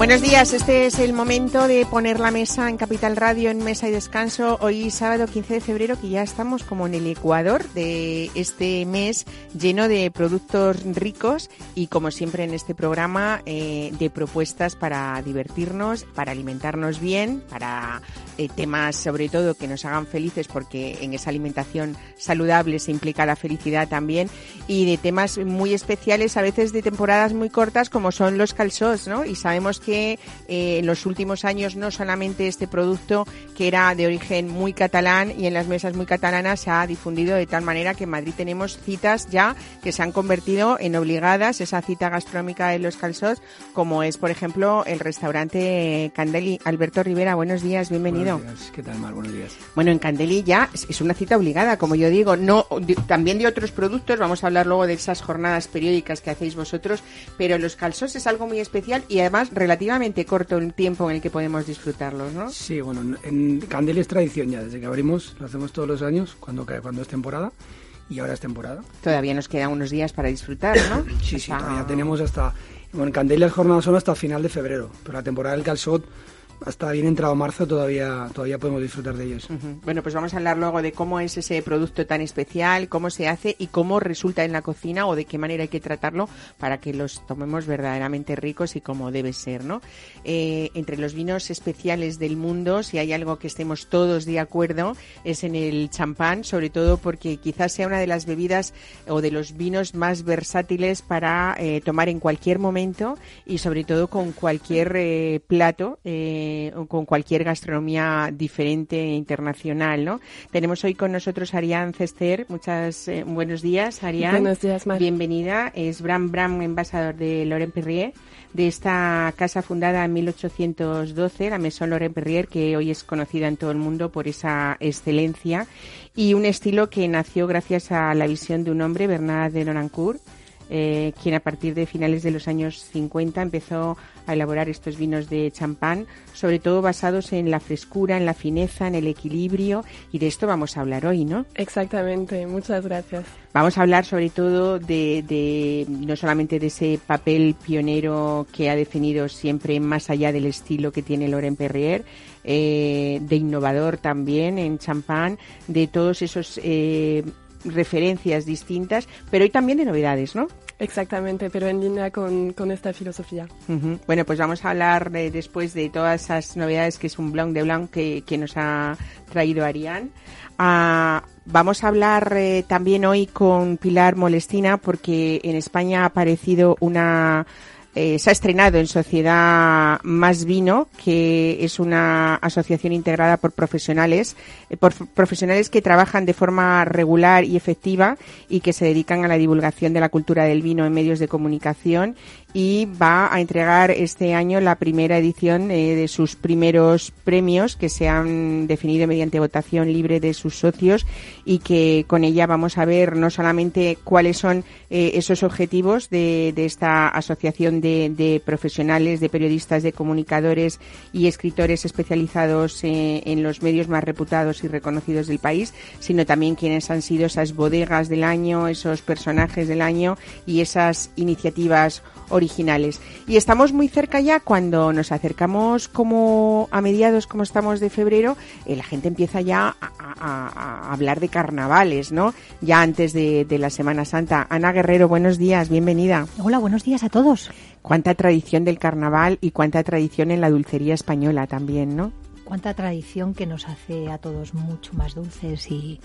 Buenos días, este es el momento de poner la mesa en Capital Radio en Mesa y Descanso. Hoy sábado 15 de febrero que ya estamos como en el Ecuador de este mes lleno de productos ricos y como siempre en este programa eh, de propuestas para divertirnos, para alimentarnos bien, para eh, temas sobre todo que nos hagan felices porque en esa alimentación saludable se implica la felicidad también y de temas muy especiales a veces de temporadas muy cortas como son los calzós, ¿no? Y sabemos que eh, en los últimos años no solamente este producto que era de origen muy catalán y en las mesas muy catalanas se ha difundido de tal manera que en Madrid tenemos citas ya que se han convertido en obligadas, esa cita gastronómica de los calzós, como es por ejemplo el restaurante Candeli. Alberto Rivera, buenos días, bienvenido. Buenos días. ¿Qué tal, Mar? Buenos días. Bueno, en Candeli ya es una cita obligada, como yo digo, no también de otros productos, vamos a hablar luego de esas jornadas periódicas que hacéis vosotros, pero los calzós es algo muy especial y además relativamente corto el tiempo en el que podemos disfrutarlos, ¿no? Sí, bueno, en Candel es tradición ya, desde que abrimos, lo hacemos todos los años, cuando, cuando es temporada, y ahora es temporada. Todavía nos quedan unos días para disfrutar, ¿no? sí, sí, todavía tenemos hasta... Bueno, en Candel las jornadas son hasta final de febrero, pero la temporada del calzot hasta bien entrado marzo todavía, todavía podemos disfrutar de ellos. Bueno, pues vamos a hablar luego de cómo es ese producto tan especial, cómo se hace y cómo resulta en la cocina o de qué manera hay que tratarlo para que los tomemos verdaderamente ricos y como debe ser, ¿no? Eh, entre los vinos especiales del mundo, si hay algo que estemos todos de acuerdo, es en el champán, sobre todo porque quizás sea una de las bebidas o de los vinos más versátiles para eh, tomar en cualquier momento y sobre todo con cualquier eh, plato. Eh, eh, con cualquier gastronomía diferente e internacional, ¿no? Tenemos hoy con nosotros a Ariane Cester. Muchas eh, buenos días, Ariane. Buenos días, Mar. Bienvenida. Es Bram Bram, embajador de Laurent Perrier, de esta casa fundada en 1812, la Maison Laurent Perrier, que hoy es conocida en todo el mundo por esa excelencia y un estilo que nació gracias a la visión de un hombre, Bernard de Nonancourt, eh, quien a partir de finales de los años 50 empezó a elaborar estos vinos de champán, sobre todo basados en la frescura, en la fineza, en el equilibrio, y de esto vamos a hablar hoy, ¿no? Exactamente, muchas gracias. Vamos a hablar sobre todo de, no solamente de ese papel pionero que ha definido siempre más allá del estilo que tiene Loren Perrier, eh, de innovador también en champán, de todos esos eh, referencias distintas, pero hoy también de novedades, ¿no? Exactamente, pero en línea con, esta filosofía. Bueno, pues vamos a hablar después de todas esas novedades que es un blog de Blanc que, nos ha traído Ariane. Ah, vamos a hablar eh, también hoy con Pilar Molestina porque en España ha aparecido una eh, se ha estrenado en Sociedad Más Vino, que es una asociación integrada por profesionales, eh, por profesionales que trabajan de forma regular y efectiva y que se dedican a la divulgación de la cultura del vino en medios de comunicación y va a entregar este año la primera edición eh, de sus primeros premios que se han definido mediante votación libre de sus socios y que con ella vamos a ver no solamente cuáles son eh, esos objetivos de, de esta asociación de, de, profesionales, de periodistas, de comunicadores y escritores especializados eh, en los medios más reputados y reconocidos del país, sino también quiénes han sido esas bodegas del año, esos personajes del año y esas iniciativas originales. Y estamos muy cerca ya cuando nos acercamos como a mediados, como estamos de febrero, eh, la gente empieza ya a, hablar de carnavales, ¿no? Ya antes de, de la Semana Santa. Ana Guerrero, buenos días, bienvenida. Hola, buenos días a todos. Cuánta tradición del carnaval y cuánta tradición en la dulcería española también, ¿no? Cuánta tradición que nos hace a todos mucho más dulces y,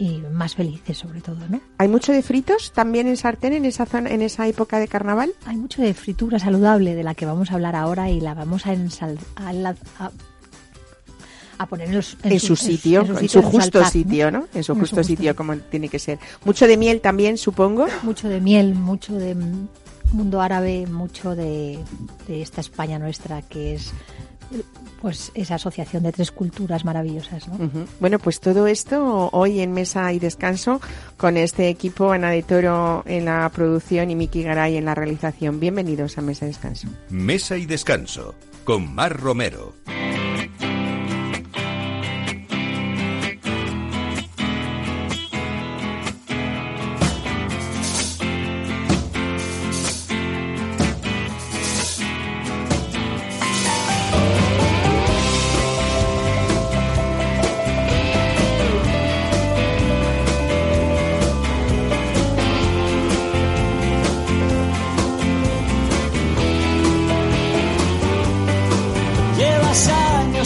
y más felices sobre todo, ¿no? ¿Hay mucho de fritos también en sartén en esa zona, en esa época de carnaval? Hay mucho de fritura saludable de la que vamos a hablar ahora y la vamos a, ensal a, poner en, en, su, sitio, en, su, justo sitio, ¿no? En su justo sitio como tiene que ser. Mucho de miel también, supongo. Mucho de miel, mucho de mundo árabe, mucho de, de esta España nuestra que es pues esa asociación de tres culturas maravillosas. ¿no? Bueno, pues todo esto hoy en Mesa y Descanso con este equipo, Ana de Toro en la producción y Miki Garay en la realización. Bienvenidos a Mesa y Descanso. Mesa y Descanso con Mar Romero.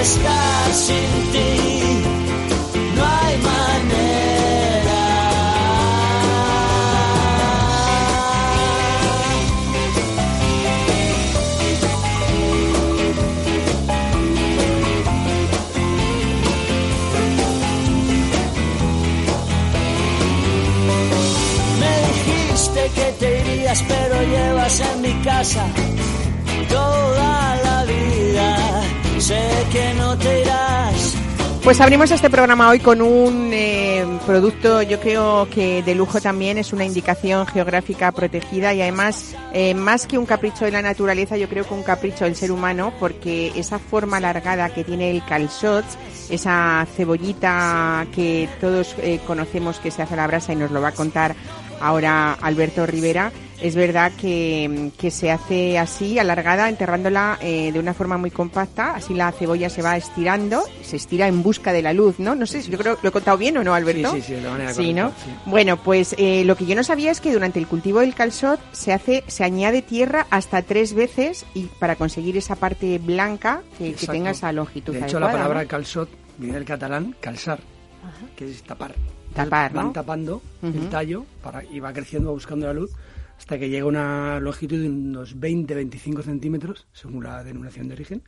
Estar sin ti. No hay manera. Me dijiste que te irías, pero llevas en mi casa toda la vida. Sé que. Pues abrimos este programa hoy con un eh, producto, yo creo que de lujo también, es una indicación geográfica protegida y además, eh, más que un capricho de la naturaleza, yo creo que un capricho del ser humano, porque esa forma alargada que tiene el calçot, esa cebollita que todos eh, conocemos que se hace a la brasa y nos lo va a contar ahora Alberto Rivera, es verdad que, que se hace así, alargada, enterrándola eh, de una forma muy compacta, así la cebolla se va estirando, se estira en busca de la luz, ¿no? No sé, yo creo lo he contado bien o no, Alberto. Sí, sí, sí, de manera Sí, correcta, ¿no? sí. Bueno, pues eh, lo que yo no sabía es que durante el cultivo del calzot se hace, se añade tierra hasta tres veces y para conseguir esa parte blanca que, que tenga esa longitud De hecho, la adecuada, palabra ¿no? calzot viene del catalán calzar, que es tapar. Tapar, Van ¿no? tapando Ujú. el tallo para, y va creciendo, va buscando la luz, hasta que llega a una longitud de unos 20-25 centímetros, según la denominación de origen,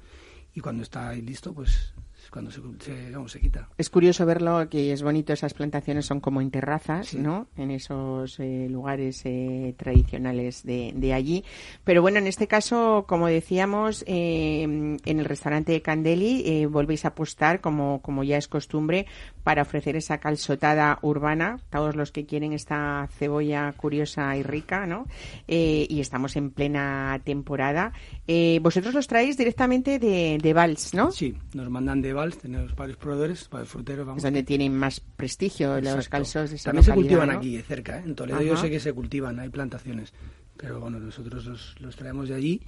y cuando está ahí listo, pues es cuando se, se, se quita. Es curioso verlo, que es bonito, esas plantaciones son como en terrazas, Sí. ¿no? En esos eh, lugares eh, tradicionales de, de allí. Pero bueno, en este caso, como decíamos, eh, en el restaurante de Candeli volvéis a apostar, como, como ya es costumbre, para ofrecer esa calzotada urbana, todos los que quieren esta cebolla curiosa y rica, ¿no? Eh, y estamos en plena temporada. Eh, vosotros los traéis directamente de, de Vals, ¿no? Sí, nos mandan de Vals, tenemos varios proveedores, varios fruteros, vamos. Es donde tienen más prestigio los calzos de También se cultivan ¿no? aquí, de cerca. ¿eh? En Toledo yo sé que se cultivan, hay plantaciones. Pero bueno, nosotros los, los traemos de allí.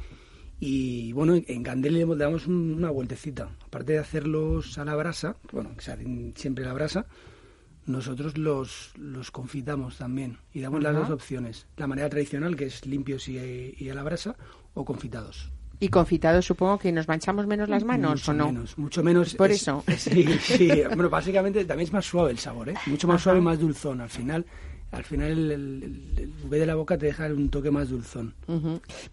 Y bueno, en Candel le damos un- una vueltecita. Aparte de hacerlos a la brasa, bueno, que se hacen siempre a la brasa, nosotros los, los confitamos también. Y damos las dos opciones. La manera tradicional, que es limpios y, y a la brasa, o confitados. Y confitados supongo que nos manchamos menos las manos mucho o no. menos, mucho menos. Por es- eso. Sí, sí. Bueno, básicamente también es más suave el sabor, ¿eh? Mucho más Ajá. suave y más dulzón. Al final, al final el, el, bubé de la boca te deja un toque más dulzón.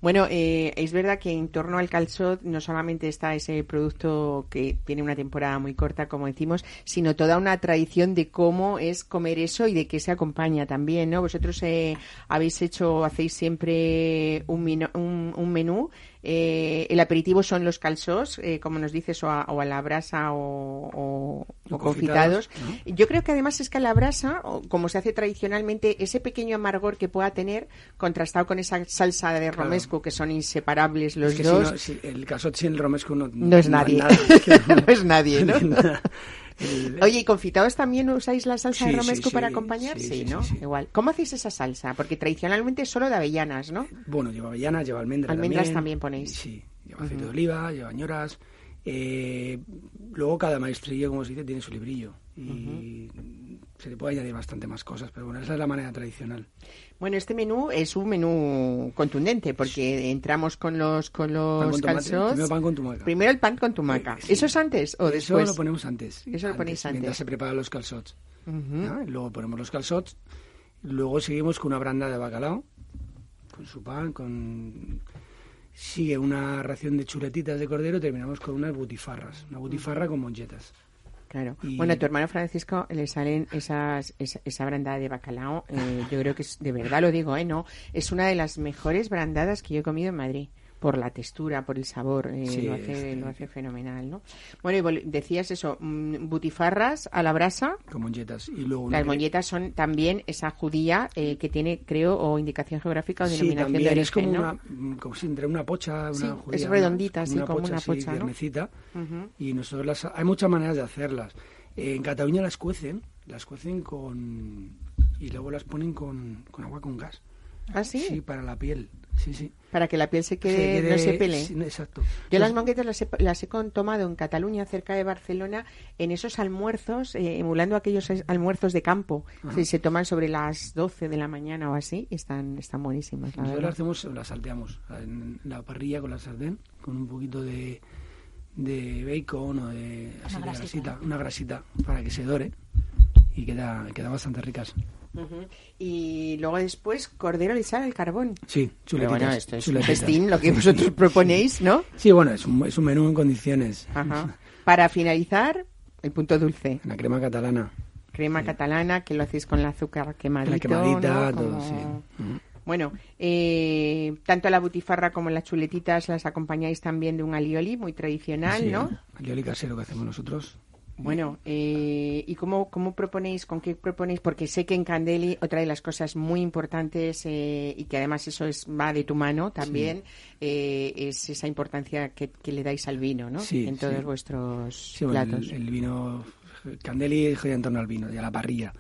Bueno, eh, es verdad que en torno al calzot no solamente está ese producto que tiene una temporada muy corta, como decimos, sino toda una tradición de cómo es comer eso y de qué se acompaña también, ¿no? Vosotros eh, habéis hecho, hacéis siempre un, un menú. Eh, el aperitivo son los calzos, eh, como nos dices, o a, o a la brasa o, o- confitados. Yo creo que además es que a la brasa, como se hace tradicionalmente, ese pequeño amargor que pueda tener, contrastado con esa salsa de Claro. romesco, que son inseparables los es que dos, si no, si el casot sin el romesco no, no es nadie. nada. Es que no es nadie, ¿no? Oye, ¿y confitados también usáis la salsa de Sí, romesco sí, para acompañar? sí, ¿no? Igual. ¿Cómo hacéis esa salsa? Porque tradicionalmente es solo de avellanas, ¿no? Bueno, lleva avellanas, lleva almendras Almendras también ponéis. Sí, lleva aceite de oliva, lleva ñoras. Eh, luego cada maestrillo, como se dice, tiene su librillo. Y se le puede añadir bastante más cosas, pero bueno, esa es la manera tradicional. Bueno, este menú es un menú contundente porque entramos con los con los calzots. Primero pan con tumaca. Primero el pan con tumaca. Eh, sí. ¿Eso es antes o Eso después? lo ponemos antes. Eso lo ponéis antes. Mientras se preparan los calzots. Luego ponemos los calzots. Luego seguimos con una branda de bacalao. Con su pan, con... Sigue una ración de chuletitas de cordero. Terminamos con unas butifarras. Una butifarra con monchetas. Claro. Y- Bueno, a tu hermano Francisco le salen esas, esa, esa brandada de bacalao. eh, yo creo que es, de verdad lo digo, ¿eh? No, es una de las mejores brandadas que yo he comido en Madrid. Por la textura, por el sabor, eh, Sí, lo, hace, lo hace fenomenal, ¿no? Bueno, y decías eso, mm, butifarras a la brasa. Con. Y luego Las molletas son también esa judía eh, que tiene, creo, o indicación geográfica o Sí, denominación también de es como origen, una, ¿no? mm, como si entre una pocha, una judía, es redondita, sí, como una así, pocha, ¿no? tiernecita. Ujú. Y nosotros las, hay muchas maneras de hacerlas. Eh, en Cataluña las cuecen, las cuecen con y luego las ponen con, con agua con gas. ¿Ah, sí? Sí, para la piel. Sí, sí. Para que la piel se Se quede, no se pele. sí, exacto. Yo las Entonces, monquetas las he, las he con- tomado en Cataluña, cerca de Barcelona, en esos almuerzos, eh, emulando aquellos almuerzos de campo. Se, se toman sobre las 12 de la mañana o así, y están, están buenísimas. la Nosotros las hacemos, las salteamos en la parrilla con la sartén, con un poquito de, de bacon o de, así de grasita. grasita, una grasita para que se dore y queda, queda bastante ricas. Y luego después, cordero lisado al carbón. Sí, Pero chuletitas. bueno, esto es un chuletitas. festín, lo que vosotros proponéis, ¿no? Sí, bueno, es un, es un menú en condiciones. Ajá. Para finalizar, el punto dulce. La crema catalana, Crema catalana, que lo hacéis con el azúcar quemadito, la quemadita, ¿no? todo, Como- sí. Bueno, eh, tanto la butifarra como las chuletitas las acompañáis también de un alioli muy tradicional, Sí, ¿no? alioli casero que hacemos nosotros. Bueno, eh, ¿y cómo, cómo proponéis, con qué proponéis? Porque sé que en Candeli otra de las cosas muy importantes eh, y que además eso es va de tu mano también eh, es esa importancia que, que le dais al vino, ¿no? Sí, en todos sí. vuestros platos. el, el vino, Candeli gira en torno al vino y a la parrilla.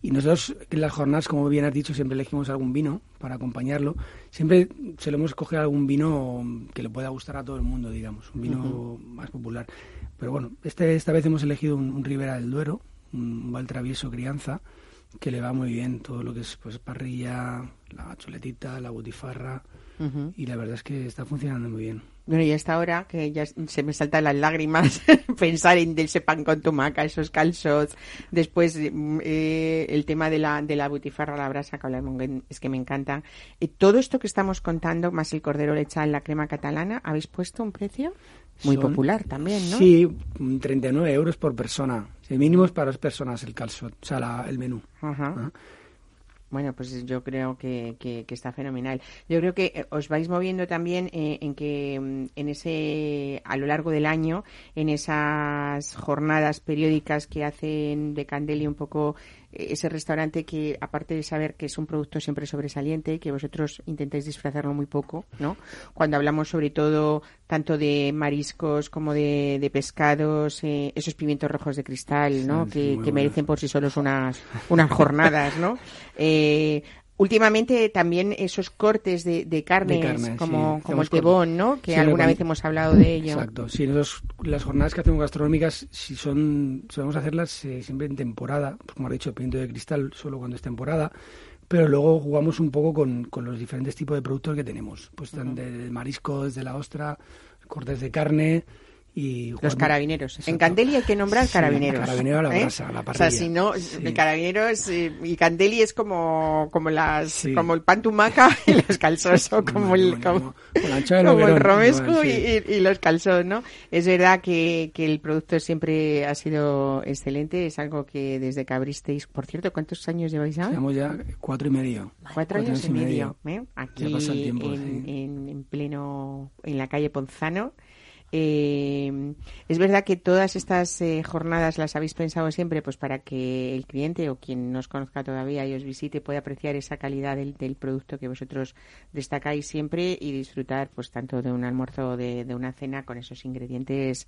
Y nosotros en las jornadas, como bien has dicho, siempre elegimos algún vino para acompañarlo. Siempre solemos escoger algún vino que le pueda gustar a todo el mundo, digamos, un vino más popular. Pero bueno, este, esta vez hemos elegido un, un Ribera del Duero, un Valtravieso Crianza, que le va muy bien todo lo que es pues parrilla, la chuletita, la butifarra, y la verdad es que está funcionando muy bien. Bueno, y hasta ahora, que ya se me saltan las lágrimas pensar en ese pan con tomaca, esos calzos, después mm, eh, el tema de la, de la butifarra a la brasa, que hablamos, es que me encanta. Eh, todo esto que estamos contando, más el cordero lechal, la crema catalana, ¿habéis puesto un precio? Muy Son- popular también, ¿no? Sí, mm, 39 euros por persona. El mínimo es para dos personas el calzot, o sea, la- el menú. Ajá. Ah. Bueno, pues yo creo que, que- que está fenomenal. Yo creo que eh, os vais moviendo también eh, en que mm, en ese a lo largo del año, en esas jornadas periódicas que hacen de Candeli un poco ese restaurante que aparte de saber que es un producto siempre sobresaliente, que vosotros intentáis disfrazarlo muy poco, ¿no? Cuando hablamos sobre todo tanto de mariscos como de, de pescados, eh, esos pimientos rojos de cristal, ¿no? Sí, que, que merecen por sí solos unas, unas jornadas, ¿no? Eh, últimamente también esos cortes de, de carnes, De carne, como, sí. como el tebón, ¿no? Que Sí, alguna vez hemos hablado de ello. Exacto. Sí, las jornadas que hacemos gastronómicas, si son, solemos hacerlas eh, siempre en temporada, pues como ha dicho, pimiento de cristal solo cuando es temporada, pero luego jugamos un poco con, con los diferentes tipos de productos que tenemos, pues tan de mariscos, de la ostra, cortes de carne y Los carabineros. En. Candeli hay que nombrar Sí, carabineros. carabinero a la ¿eh? brasa, a la O sea, parrilla. si no, Sí. carabineros y Candeli es como, como las, Sí. como el pan tumaca y los calzos, o como el, como, como- el romesco y, sí. y- y los calzos, ¿no? Es verdad que, que el producto siempre ha sido excelente, es algo que desde que abristeis, por cierto, ¿cuántos años lleváis ya? Llevamos ya cuatro y medio. Cuatro años y medio, ¿eh? aquí tiempo, en, sí. en- en pleno, en la calle Ponzano. Eh, es verdad que todas estas eh, jornadas las habéis pensado siempre pues para que el cliente o quien no os conozca todavía y os visite pueda apreciar esa calidad del, del producto que vosotros destacáis siempre y disfrutar pues tanto de un almuerzo o de una cena con esos ingredientes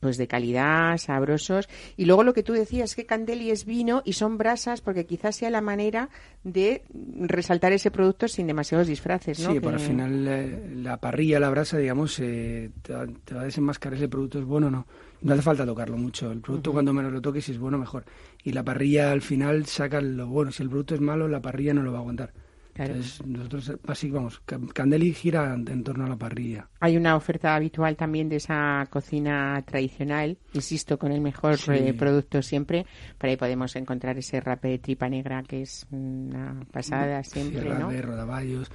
pues de calidad, sabrosos. Y luego lo que tú decías, que Candeli es vino y son brasas, porque quizás sea la manera de resaltar ese producto sin demasiados disfraces, ¿no? Sí, por Que- al final eh, la parrilla, la brasa, digamos, eh, te, va, te va a desenmascarar ese producto es bueno o no. No hace falta tocarlo mucho. El producto cuando menos lo toques, si es bueno, mejor. Y la parrilla al final saca lo bueno. Si el producto es malo, la parrilla no lo va a aguantar. Claro. Entonces, nosotros, así vamos, Ca- Candeli gira en, torno a la parrilla. Hay una oferta habitual también de esa cocina tradicional, insisto, con el mejor Sí. eh, producto siempre. Por ahí podemos encontrar ese rape de tripa negra que es una pasada siempre, Sierra ¿no? de rodaballos.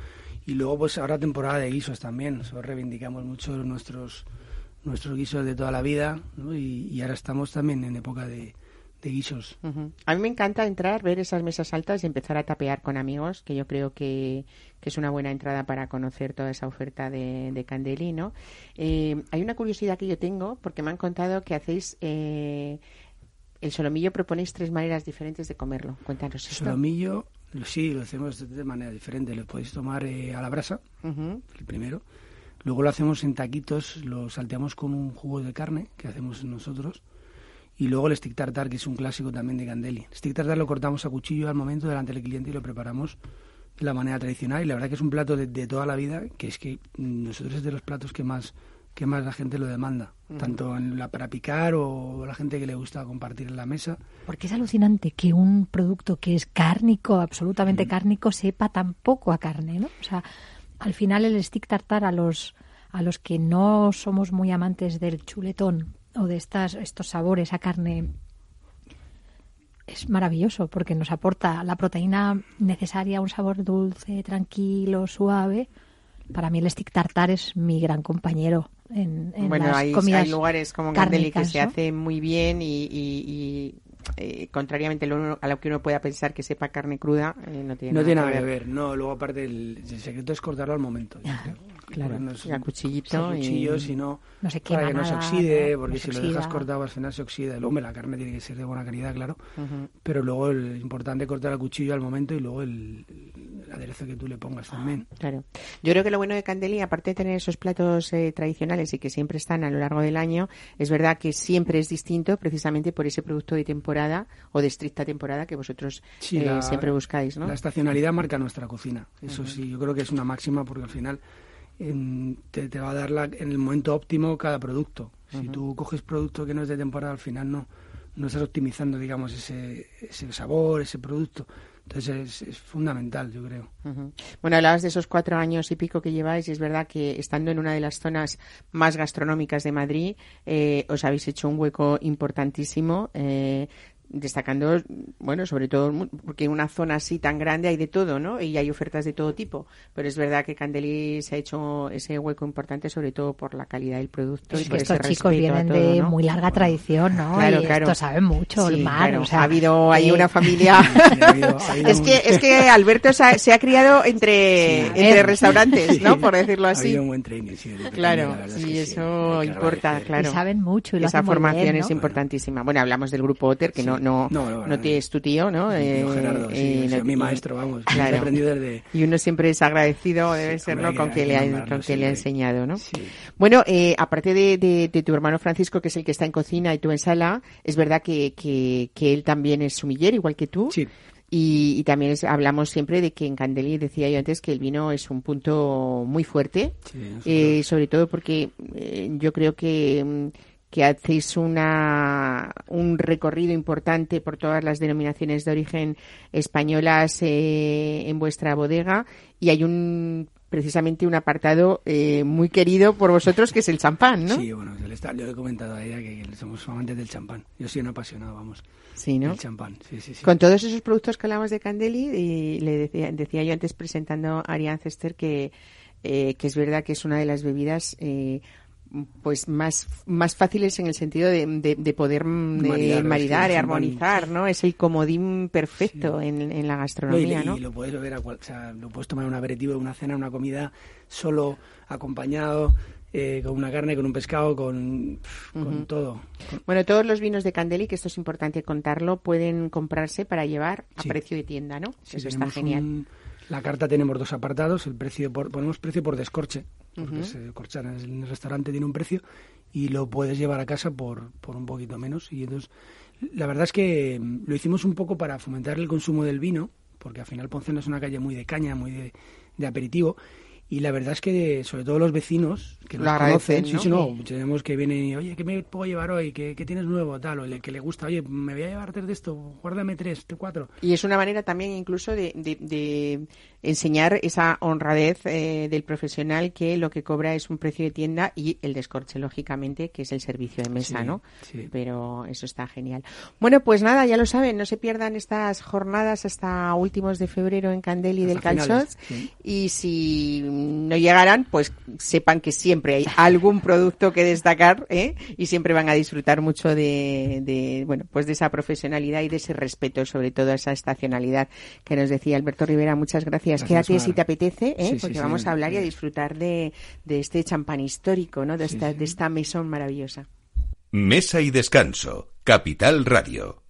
Y luego, pues ahora temporada de guisos también. Nosotros reivindicamos mucho nuestros nuestros guisos de toda la vida. ¿no? Y, y ahora estamos también en época de, de guisos. Ujú. A mí me encanta entrar, ver esas mesas altas y empezar a tapear con amigos, que yo creo que, que es una buena entrada para conocer toda esa oferta de, de Candeli, ¿no? Eh, hay una curiosidad que yo tengo, porque me han contado que hacéis eh, el solomillo, proponéis tres maneras diferentes de comerlo. Cuéntanos esto. Solomillo, lo- sí, lo hacemos de, manera diferente. Lo podéis tomar eh, a la brasa, el primero. Luego lo hacemos en taquitos, lo salteamos con un jugo de carne que hacemos nosotros. Y luego el stick tartar, que es un clásico también de Candeli. El stick tartar lo cortamos a cuchillo al momento delante del cliente y lo preparamos la manera tradicional y la verdad que es un plato de, de toda la vida que es que nosotros es de los platos que más que más la gente lo demanda, tanto en la para picar o la gente que le gusta compartir en la mesa. Porque es alucinante que un producto que es cárnico, absolutamente cárnico, sepa tan poco a carne, ¿no? O sea, al final el stick tartar a los a los que no somos muy amantes del chuletón o de estas estos sabores a carne es maravilloso porque nos aporta la proteína necesaria, un sabor dulce, tranquilo, suave. Para mí el stick tartar es mi gran compañero en, en bueno, las hay, comidas hay lugares como Gandeli que se hace muy bien y, y- y, eh, contrariamente a lo, a lo que uno pueda pensar que sepa carne cruda, eh, no tiene No nada tiene nada que ver, no, luego aparte el, el secreto es cortarlo al momento. yo Ya, creo. Claro. Porque no es- Y a cuchillito a y- cuchillo, si no, No se para que no se nada, oxide, porque no se si lo dejas oxida. cortado al final se oxida. El hombre, la carne tiene que ser de buena calidad, claro, Ujú. pero luego el importante es cortar el cuchillo al momento y luego el, el aderezo que tú le pongas también. Claro. Yo creo que lo bueno de Candeli, aparte de tener esos platos eh, tradicionales y que siempre están a lo largo del año, es verdad que siempre es distinto precisamente por ese producto de temporada o de estricta temporada que vosotros Sí, eh, la- siempre buscáis, ¿no? La estacionalidad marca nuestra cocina. Eso sí, yo creo que es una máxima porque al final te, te va a dar la- en el momento óptimo cada producto. Si tú coges producto que no es de temporada, al final no, no estás optimizando, digamos, ese, ese sabor, ese producto. Entonces es, es fundamental, yo creo. Ujú. Bueno, hablabas de esos cuatro años y pico que lleváis y es verdad que estando en una de las zonas más gastronómicas de Madrid, eh, os habéis hecho un hueco importantísimo. eh, destacando, bueno, sobre todo porque en una zona así tan grande hay de todo, ¿no? Y hay ofertas de todo tipo. Pero es verdad que Candeli se ha hecho ese hueco importante, sobre todo por la calidad del producto y Es que por estos ese chicos vienen todo, de ¿no? muy larga tradición, ¿no? Claro, y claro. esto saben mucho, Sí, el mar, claro. o sea, ha habido ahí eh, una familia. Sí, ha habido- ha habido es un- que es que Alberto se ha, se ha criado entre Sí, entre restaurantes, ¿no? Por decirlo Ha así. habido un buen training, sí, Claro, sí, que eso que importa, claro. Y saben mucho y lo Esa hacen muy formación bien, es importantísima. Bueno, hablamos del grupo Otter, que no no No, no, no, es tu tío, ¿no? Sí, Eh, Gerardo, sí, eh, mi maestro, vamos. claro. He aprendido desde... Y uno siempre es agradecido, debe ser, hombre, ¿no? Con que- le ha, con que le ha enseñado, ¿no? Sí. Bueno, eh, aparte de, de- de tu hermano Francisco, que es el que está en cocina y tú en sala, es verdad que, que, que él también es sumiller, igual que tú. Sí. Y, y también es- hablamos siempre de que en Candeli, decía yo antes, que el vino es un punto muy fuerte, Sí, eh, sobre todo porque eh, yo creo que, mm, que hacéis una, un recorrido importante por todas las denominaciones de origen españolas eh, en vuestra bodega y hay un precisamente un apartado eh, muy querido por vosotros que es el champán, ¿no? Sí, bueno, el yo le he comentado a ella que, somos amantes del champán. Yo soy un apasionado, vamos, Sí, ¿no? del champán. Sí, sí, sí. Con todos esos productos que hablamos de Candeli, y le decía, decía yo antes presentando a Ariane Cester que, eh, que es verdad que es una de las bebidas eh, pues más, más fáciles en el sentido de, de, de poder mm, de Maridar, maridar y armonizar, ¿no? Es el comodín perfecto Sí. en, en la No, y, gastronomía, y ¿no? lo puedes beber a cual, o sea, lo puedes tomar en un aperitivo, en una cena, en una comida, solo, acompañado, eh, con una carne, con un pescado, con, con todo. Con- Bueno, todos los vinos de Candeli, que esto es importante contarlo, pueden comprarse para llevar a Sí. precio de tienda, ¿no? sí, Eso está genial. un- la carta tenemos dos apartados, el precio por, ponemos precio por descorche, porque en el restaurante tiene un precio y lo puedes llevar a casa por, por un poquito menos. Y entonces, la verdad es que mm, lo hicimos un poco para fomentar el consumo del vino, porque al final Ponceno es una calle muy de caña, muy de, de aperitivo. Y la verdad es que, sobre todo los vecinos que Lo nos agradecen, conocen, sí, ¿no? sí, no, tenemos que vienen y, oye, ¿qué me puedo llevar hoy? ¿Qué, qué tienes nuevo? Tal, o el que le gusta, oye, me voy a llevar tres de esto, guárdame tres, cuatro. Y es una manera también incluso de, de- de enseñar esa honradez eh, del profesional que lo que cobra es un precio de tienda y el descorche, lógicamente, que es el servicio de mesa, Sí, ¿no? sí. Pero eso está genial. Bueno, pues nada, ya lo saben, no se pierdan estas jornadas hasta últimos de febrero en Candeli del Hasta finales, Calzot. sí. Y si no llegaran, pues sepan que siempre hay algún producto que destacar ¿eh? y siempre van a disfrutar mucho de, de, bueno, pues de esa profesionalidad y de ese respeto, sobre todo a esa estacionalidad que nos decía Alberto Rivera. Muchas gracias. Gracias, Quédate Mar. si te apetece, ¿eh? Sí, porque sí, vamos a hablar y a disfrutar de, de este champán histórico, ¿no? De Sí, esta, sí. de esta mesón maravillosa. Mesa y descanso. Capital Radio.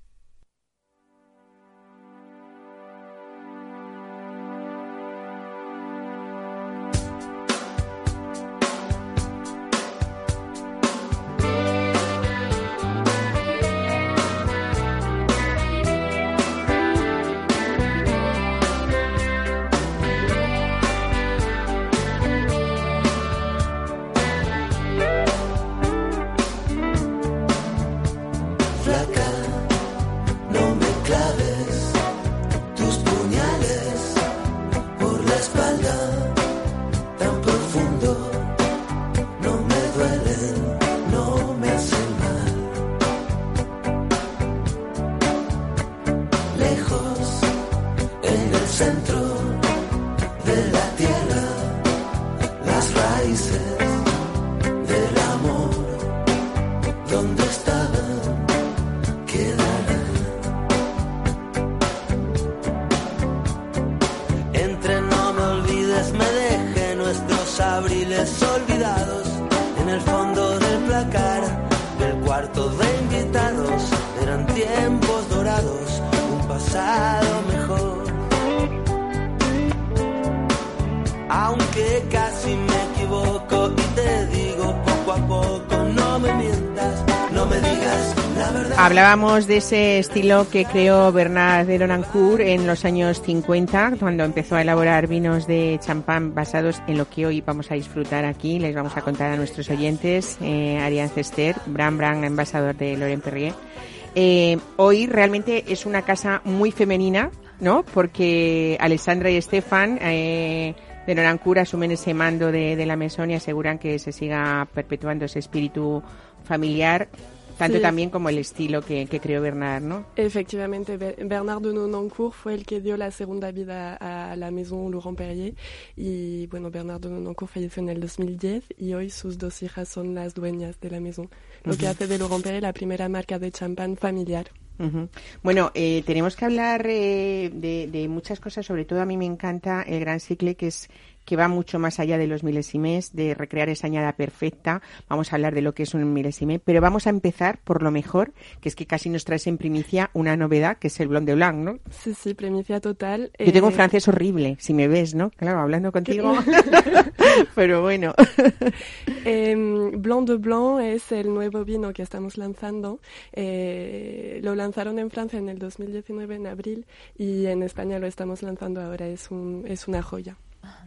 Hablábamos de ese estilo que creó Bernard de Lonancourt en los años 50, cuando empezó a elaborar vinos de champán basados en lo que hoy vamos a disfrutar aquí. Les vamos a contar a nuestros oyentes, eh, Ariane Cester, Bran Bran, envasador de Laurent Perrier. Eh, hoy realmente es una casa muy femenina, ¿no? Porque Alessandra y Estefan eh, de Norancourt asumen ese mando de, de la mesón y aseguran que se siga perpetuando ese espíritu familiar tanto Sí. también como el estilo que, que creó Bernard, ¿no? Efectivamente, Be- Bernard de Nonancourt fue el que dio la segunda vida a la maison Laurent Perrier y bueno, Bernard de Nonancourt falleció en el 2010 y hoy sus dos hijas son las dueñas de la maison, lo que hace de Laurent Perrier la primera marca de champán familiar. Ujú. Bueno, eh, tenemos que hablar eh, de, de muchas cosas, sobre todo a mí me encanta el Gran Cicle, que es que va mucho más allá de los milésimes, de recrear esa añada perfecta. Vamos a hablar de lo que es un milésime, pero vamos a empezar por lo mejor, que es que casi nos traes en primicia una novedad, que es el Blonde Blanc, ¿no? Sí, sí, primicia total. Yo tengo un Eh, francés horrible, si me ves, ¿no? Claro, hablando contigo. pero bueno. Em, Blanc de Blanc es el nuevo vino que estamos lanzando. Eh, lo lanzaron en Francia en el 2019, en abril, y en España lo estamos lanzando ahora. Es, un, es una joya.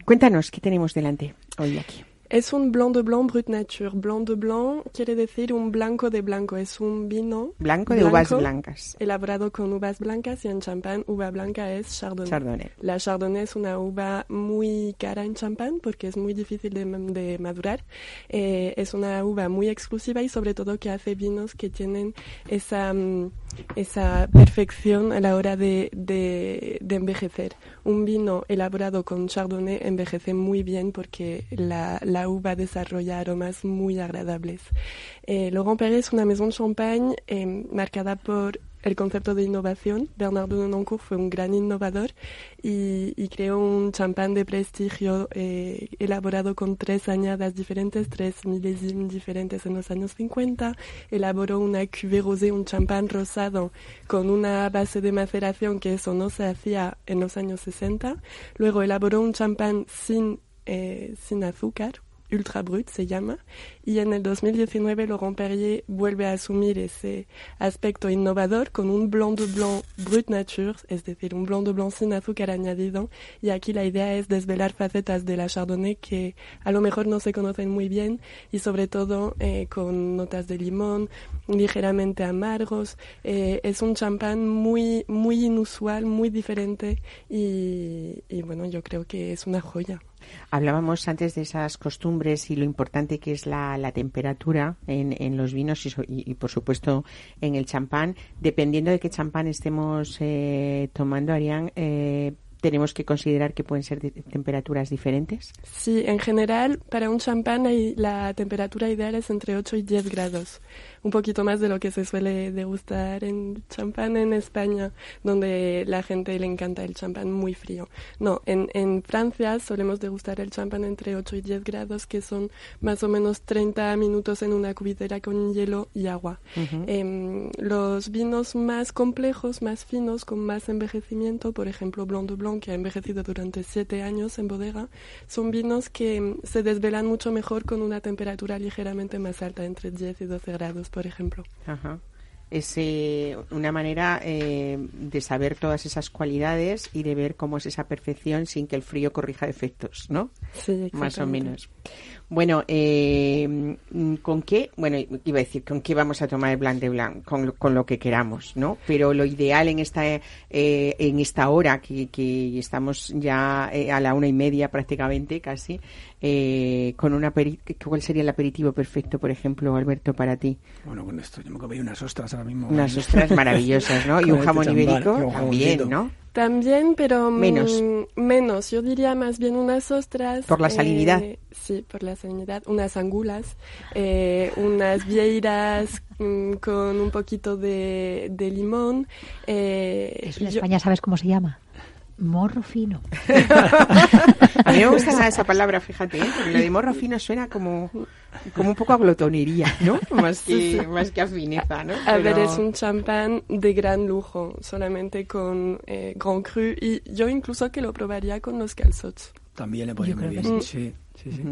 Cuéntanos, ¿qué tenemos delante hoy aquí? Es un Blanc de Blanc Brut Nature. Blanc de Blanc quiere decir un blanco de blanco. Es un vino Blanco de uvas blancas. elaborado con uvas blancas y en champán uva blanca es Chardonnay. Chardonnay. La Chardonnay es una uva muy cara en champán porque es muy difícil de, de madurar. Eh, es una uva muy exclusiva y sobre todo que hace vinos que tienen esa, mm, esa perfección a la hora de, de, de envejecer. Un vino elaborado con Chardonnay envejece muy bien porque la, la uva desarrolla aromas muy agradables. Eh, Laurent Perrier es una maison de champagne eh, marcada por el concepto de innovación. Bernard de Nonancourt fue un gran innovador y, y creó un champán de prestigio eh, elaborado con tres añadas diferentes, tres milésimes diferentes en los años 50. Elaboró una cuvée rosé, un champán rosado con una base de maceración que eso no se hacía en los años 60. Luego elaboró un champán sin, eh, sin azúcar, Ultra Brut se llama, y en el 2019 Laurent Perrier vuelve a asumir ese aspecto innovador con un Blanc de Blanc Brut Nature, es decir, un Blanc de Blanc sin azúcar añadido, y aquí la idea es desvelar facetas de la Chardonnay que a lo mejor no se conocen muy bien y sobre todo eh, con notas de limón, ligeramente amargos. Eh, es un champán muy, muy inusual, muy diferente y, y bueno, yo creo que es una joya. Hablábamos antes de esas costumbres y lo importante que es la, temperatura en, los vinos y, y- por supuesto en el champán. Dependiendo de qué champán estemos eh, tomando, Arián, eh, tenemos que considerar que pueden ser temperaturas diferentes. Sí, en general, para un champán la temperatura ideal es entre 8 y 10 grados. Un poquito más de lo que se suele degustar en champán en España, donde la gente le encanta el champán muy frío. No, en, en Francia solemos degustar el champán entre 8 y 10 grados, que son más o menos 30 minutos en una cubitera con hielo y agua. Em, los vinos más complejos, más finos, con más envejecimiento, por ejemplo Blanc de Blanc, que ha envejecido durante siete años en bodega, son vinos que em, se desvelan mucho mejor con una temperatura ligeramente más alta, entre 10 y 12 grados, por ejemplo. Ajá. Es eh, una manera eh, de saber todas esas cualidades y de ver cómo es esa perfección sin que el frío corrija efectos, ¿no? Sí, Más o menos. Bueno, eh, ¿con qué? Bueno, iba a decir, ¿con qué vamos a tomar el Blanc de Blanc? Con, lo- con lo que queramos, ¿no? Pero lo ideal en esta, eh, en esta hora, que, que estamos ya eh, a la una y media prácticamente, casi, eh, con una ¿cuál sería el aperitivo perfecto, por ejemplo, Alberto, para ti? Bueno, con esto yo me comí unas ostras ahora mismo. Unas ostras maravillosas, ¿no? Y un este jamón champán, ibérico un también. ¿no? También, pero mm, Menos. menos. Yo diría más bien unas ostras. Por la salinidad. eh, sí, por la salinidad. Unas angulas, eh, unas vieiras mm, con un poquito de, de limón. eh, Eso en yo- España sabes cómo se llama. Morro fino. a mí me gusta más esa palabra, fíjate, ¿eh? porque lo de morro fino suena como, como un poco a glotonería, ¿no? Más que, más que a fineza, ¿no? A ver, es un champán de gran lujo, solamente con eh, Grand Cru y yo incluso que lo probaría con los calzots. También le Yo muy bien. Sí, sí, sí.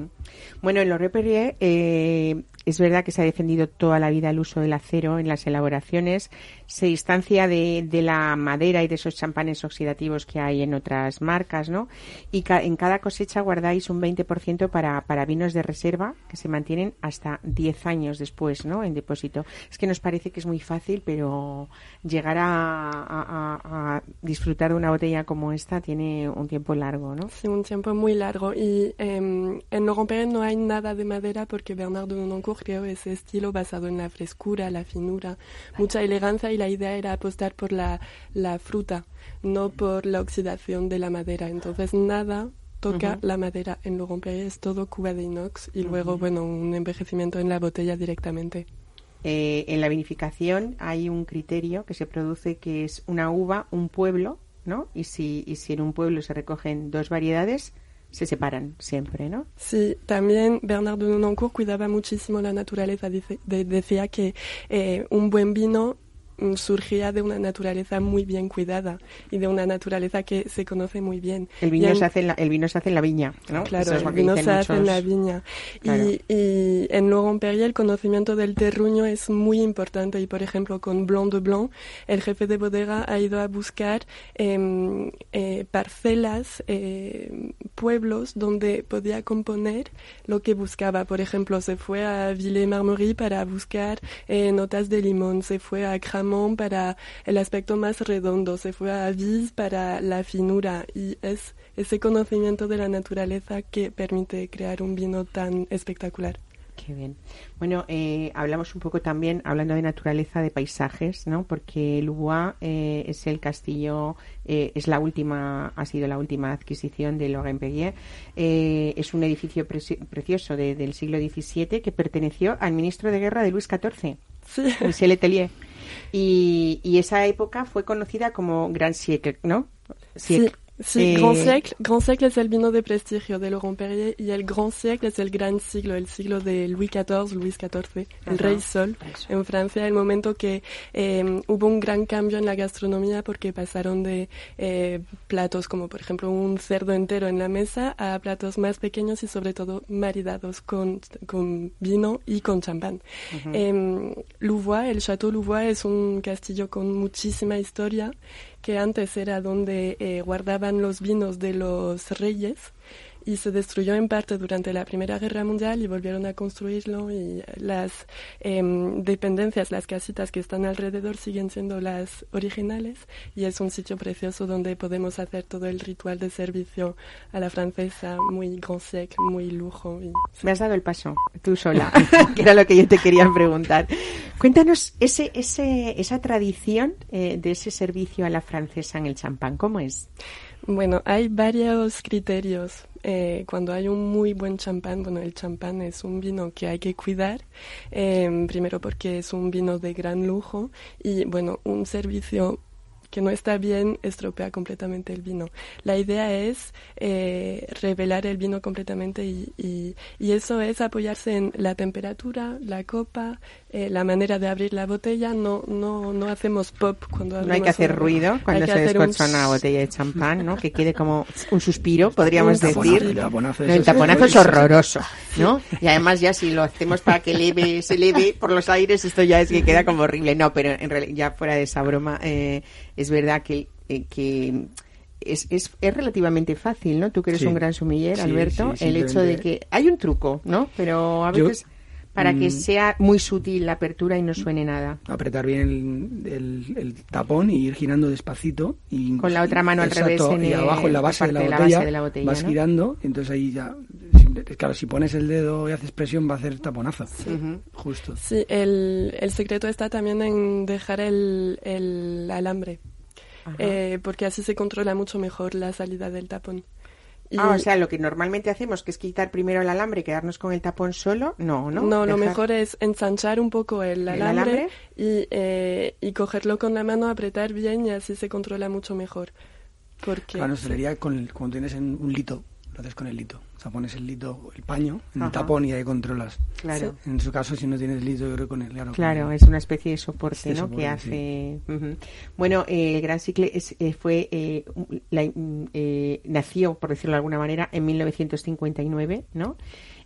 Bueno, en los Reperrier eh, es verdad que se ha defendido toda la vida el uso del acero en las elaboraciones. Se distancia de, de la madera y de esos champanes oxidativos que hay en otras marcas, ¿no? Y ca- en cada cosecha guardáis un 20% para, para vinos de reserva que se mantienen hasta 10 años después, ¿no? En depósito. Es que nos parece que es muy fácil, pero llegar a, a- a- disfrutar de una botella como esta tiene un tiempo largo, ¿no? Sí, un tiempo muy largo. Y em, en Perrier no hay nada de madera porque Bernard de Nonancourt creó ese estilo basado en la frescura, la finura, mucha elegancia y la idea era apostar por la, la fruta, no por la oxidación de la madera. Entonces nada toca la madera en Laurent Perrier, es todo cuba de inox y luego, bueno, un envejecimiento en la botella directamente. Eh, en la vinificación hay un criterio que se produce que es una uva, un pueblo, ¿no? Y si, y si en un pueblo se recogen dos variedades, se separan siempre, ¿no? Sí, también Bernard de Nonancourt cuidaba muchísimo la naturaleza. Dice- de- decía que eh, un buen vino surgía de una naturaleza muy bien cuidada y de una naturaleza que se conoce muy bien. El vino, en- se hace en la, el vino se hace en la viña, ¿no? Claro, es el vino se hace en muchos- la viña. Claro. Y, y en Laurent Perrier el conocimiento del terruño es muy importante. Y, por ejemplo, con Blanc de Blanc, el jefe de bodega ha ido a buscar em, eh, parcelas, eh, pueblos donde podía componer lo que buscaba. Por ejemplo, se fue a Villers-Marmery para buscar eh, notas de limón, se fue a Para el aspecto más redondo, se fue a Vis para la finura. Y es ese conocimiento de la naturaleza que permite crear un vino tan espectacular. Qué bien. Bueno, eh, hablamos un poco también, hablando de naturaleza, de paisajes, ¿no? Porque Louvois eh, es el castillo, eh, es la última, ha sido la última adquisición de Laurent Perrier. Eh, es un edificio preci- precioso de- del siglo XVII que perteneció al ministro de guerra de Luis XIV. Michel Letelier. Y, y esa época fue conocida como Grand Siècle, ¿no? Siècle. Sí, Eh, Grand Siècle. Grand Siècle es el vino de prestigio de Laurent Perrier y el Grand Siècle es el gran siglo, el siglo de Louis XIV, Luis XIV, el Ajá. rey sol en Francia, el momento que eh, hubo un gran cambio en la gastronomía porque pasaron de eh, platos como por ejemplo un cerdo entero en la mesa a platos más pequeños y sobre todo maridados con, con vino y con champán. Em, Louvois, el Château Louvois es un castillo con muchísima historia que antes era donde eh, guardaban los vinos de los reyes y se destruyó en parte durante la Primera Guerra Mundial y volvieron a construirlo y las em, dependencias, las casitas que están alrededor siguen siendo las originales y es un sitio precioso donde podemos hacer todo el ritual de servicio a la francesa, muy grand siècle, muy lujo. Y, Me has dado el paso, tú sola, que era lo que yo te quería preguntar. Cuéntanos ese, ese, esa tradición eh, de ese servicio a la francesa en el champán, ¿cómo es? Bueno, hay varios criterios. Eh, cuando hay un muy buen champán, bueno, el champán es un vino que hay que cuidar, eh, primero porque es un vino de gran lujo y, bueno, un servicio que no está bien estropea completamente el vino. La idea es eh, revelar el vino completamente y, y, y eso es apoyarse en la temperatura, la copa, eh, la manera de abrir la botella. No, no, no hacemos pop cuando No hay abrimos que hacer una- ruido cuando se un descorcha una botella de champán, ¿no? Que quede como un suspiro, podríamos Un decir. El taponazo, No, ese el taponazo es horroroso, ¿no? Y además ya si lo hacemos para que leve, se leve por los aires, esto ya es que queda como horrible. No, pero en realidad, ya fuera de esa broma, eh, es verdad que, eh, que es, es, es relativamente fácil, ¿no? Tú que eres Sí. un gran sumiller, Sí, Alberto, sí, el hecho de que hay un truco, ¿no? Pero a Yo- veces para que mm. sea muy sutil la apertura y no suene nada. apretar bien el, el- el tapón y ir girando despacito y Con la otra mano al Exacto, revés en y abajo en la base, de la, parte de la botella, base de la botella, vas ¿no? girando entonces ahí ya claro si pones el dedo y haces presión va a hacer taponazo Ujú. justo Sí, el, el secreto está también en dejar el, el alambre, eh, porque así se controla mucho mejor la salida del tapón. Y- Ah, o sea, lo que normalmente hacemos, que es quitar primero el alambre y quedarnos con el tapón solo, no, ¿no? no, lo mejor es ensanchar un poco el ¿El alambre? Y, eh, y cogerlo con la mano, apretar bien y así se controla mucho mejor. Porque Claro, hostelería con el- cuando tienes en un lito, lo haces con el lito. O sea, pones el lito, el paño, en Ajá. el tapón y ahí controlas. Claro. En su caso, si no tienes lito, yo creo con el claro. Claro, con el- es una especie de soporte, De ¿no? soporte, que hace. Bueno, eh, el Gran Cicle es, eh, fue eh, la- eh, nació, por decirlo de alguna manera, en 1959, ¿no?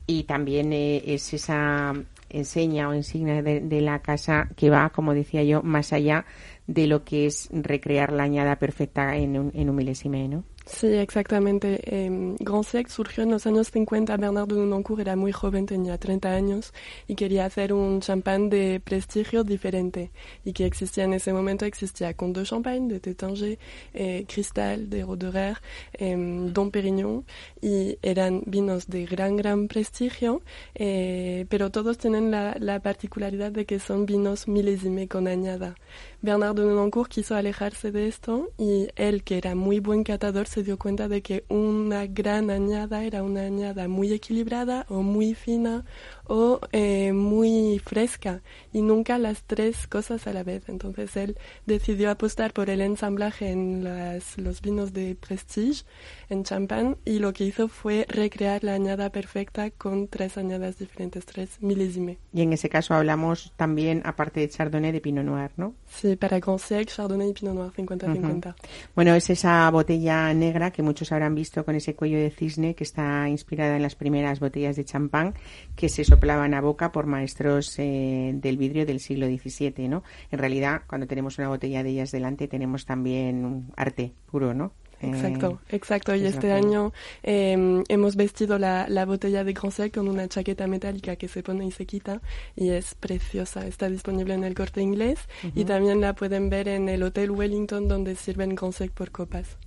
Y también eh, es esa enseña o insignia de, de la casa que va, como decía yo, más allá de lo que es recrear la añada perfecta en un, en un milésime, ¿no? Sí, exactamente. Eh, Grand Sec surgió en los años 50. Bernardo Noncourt era muy joven, tenía 30 años y quería hacer un champán de prestigio diferente. Y que existía en ese momento, existía Comte de Champagne, de Tétanger, eh, Cristal, de Roderer, eh, Dom Pérignon. Y eran vinos de gran, gran prestigio, eh, pero todos tienen la, la particularidad de que son vinos milésime con añada. Bernardo Noncourt quiso alejarse de esto y él, que era muy buen catador, se dio cuenta de que una gran añada era una añada muy equilibrada o muy fina o eh, muy fresca y nunca las tres cosas a la vez. Entonces él decidió apostar por el ensamblaje en las- los vinos de prestige, en champán, y lo que hizo fue recrear la añada perfecta con tres añadas diferentes, tres milésime. Y en ese caso hablamos también, aparte de Chardonnay, de Pinot Noir, ¿no? Sí, para Grand Sec, Chardonnay y Pinot Noir 50-50. Bueno, es esa botella negra que muchos habrán visto con ese cuello de cisne que está inspirada en las primeras botellas de champán que se soplaban a boca por maestros eh, del vidrio del siglo XVII, ¿no? En realidad, cuando tenemos una botella de ellas delante, tenemos también un arte puro, ¿no? Eh, Exacto, exacto. Y es este año eh, hemos vestido la, la botella de Grand con una chaqueta metálica que se pone y se quita y es preciosa. Está disponible en el corte inglés y también la pueden ver en el Hotel Wellington donde sirven Grand por copas.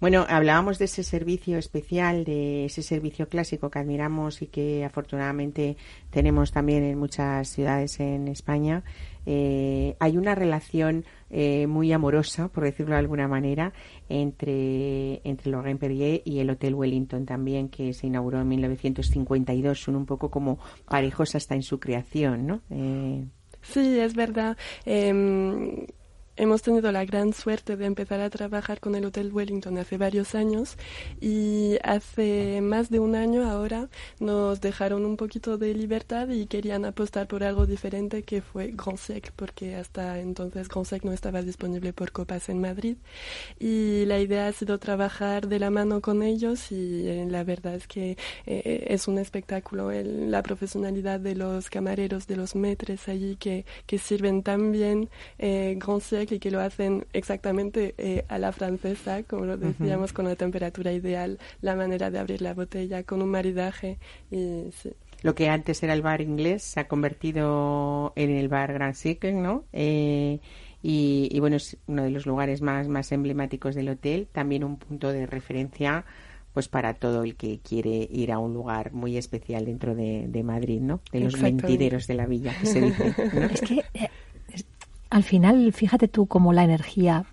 Bueno, hablábamos de ese servicio especial, de ese servicio clásico que admiramos y que afortunadamente tenemos también en muchas ciudades en España. Eh, hay una relación eh, muy amorosa, por decirlo de alguna manera, entre, entre Lorraine Perrier y el Hotel Wellington también, que se inauguró en 1952. Son un poco como parejos hasta en su creación, ¿no? Eh, Sí, es verdad. Em, hemos tenido la gran suerte de empezar a trabajar con el Hotel Wellington hace varios años y hace más de un año ahora nos dejaron un poquito de libertad y querían apostar por algo diferente que fue Grand Sec, porque hasta entonces Grand Sec no estaba disponible por copas en Madrid. Y la idea ha sido trabajar de la mano con ellos y eh, la verdad es que eh, es un espectáculo el- la profesionalidad de los camareros, de los metres allí que, que sirven tan bien eh, Grand Sec y que lo hacen exactamente eh, a la francesa, como lo decíamos, con la temperatura ideal, la manera de abrir la botella, con un maridaje y sí. lo que antes era el bar inglés se ha convertido en el bar Grand Cycle, ¿no? Eh, y, y bueno, es uno de los lugares más, más emblemáticos del hotel, también un punto de referencia pues para todo el que quiere ir a un lugar muy especial dentro de, de Madrid, ¿no? De los mentideros de la villa, que se dice, ¿no? Es que eh, al final, fíjate tú cómo la energía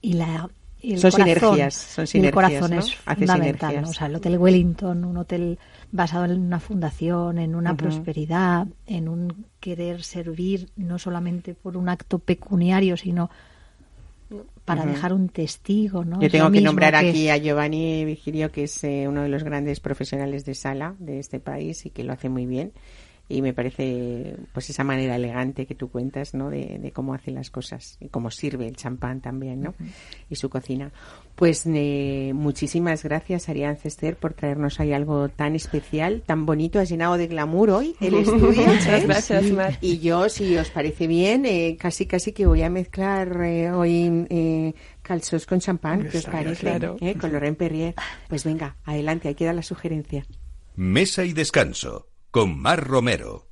y la y el Son corazón, sinergias, son y el sinergias, corazón ¿no? es fundamental. sinergias. ¿no? O sea, el Hotel Wellington, un hotel basado en una fundación, en una prosperidad, en un querer servir, no solamente por un acto pecuniario, sino para dejar un testigo, ¿no? Yo tengo que nombrar que- aquí a Giovanni Virgilio, que es eh, uno de los grandes profesionales de sala de este país y que lo hace muy bien. Y me parece, pues, esa manera elegante que tú cuentas, ¿no? De, de cómo hace las cosas y cómo sirve el champán también, ¿no? Y su cocina. Pues, eh, muchísimas gracias, Arián Cester, por traernos ahí algo tan especial, tan bonito. Has llenado de glamour hoy el estudio. Muchas ¿eh? gracias, Mar. Y yo, si os parece bien, eh, casi casi que voy a mezclar eh, hoy eh, calzos con champán, ¿qué os parece? claro. Eh, Con Lorraine Perrier. Pues venga, adelante, ahí queda la sugerencia. Mesa y descanso con Mar Romero.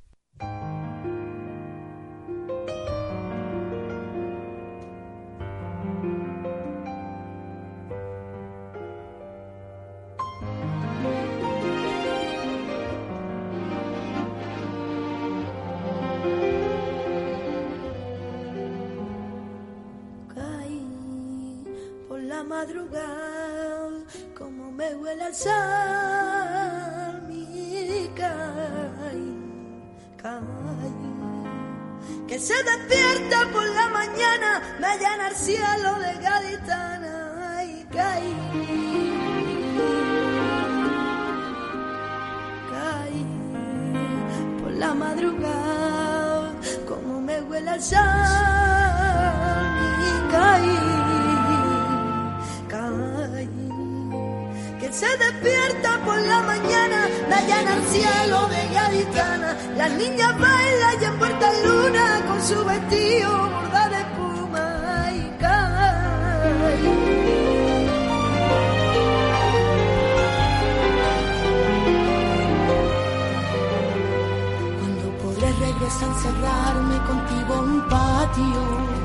Por la madrugada, como me huele al sal, caí. Que se despierta por la mañana, me llena el cielo de gaditana. caí, caí por la madrugada, como me huele al sal y caí, caí, que se despierta por la mañana, la llana al cielo de gaditana, las niñas bailan y en luna con su vestido bordado de espuma y caí. Cuando podré regresar a encerrarme contigo en un patio.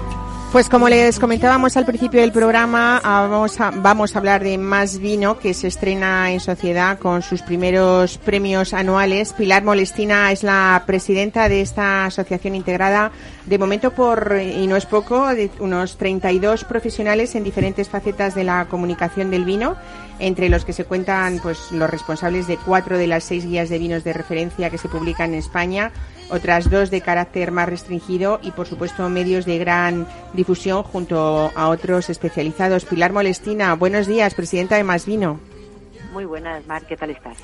Pues como les comentábamos al principio del programa, ah, vamos a, vamos a hablar de Más Vino, que se estrena en sociedad con sus primeros premios anuales. Pilar Molestina es la presidenta de esta asociación integrada, de momento por, y no es poco, de unos 32 profesionales en diferentes facetas de la comunicación del vino, entre los que se cuentan pues los responsables de cuatro de las seis guías de vinos de referencia que se publican en España, otras dos de carácter más restringido y, por supuesto, medios de gran difusión junto a otros especializados. Pilar Molestina, buenos días, presidenta de Más Vino. Muy buenas, Mar, ¿qué tal estás?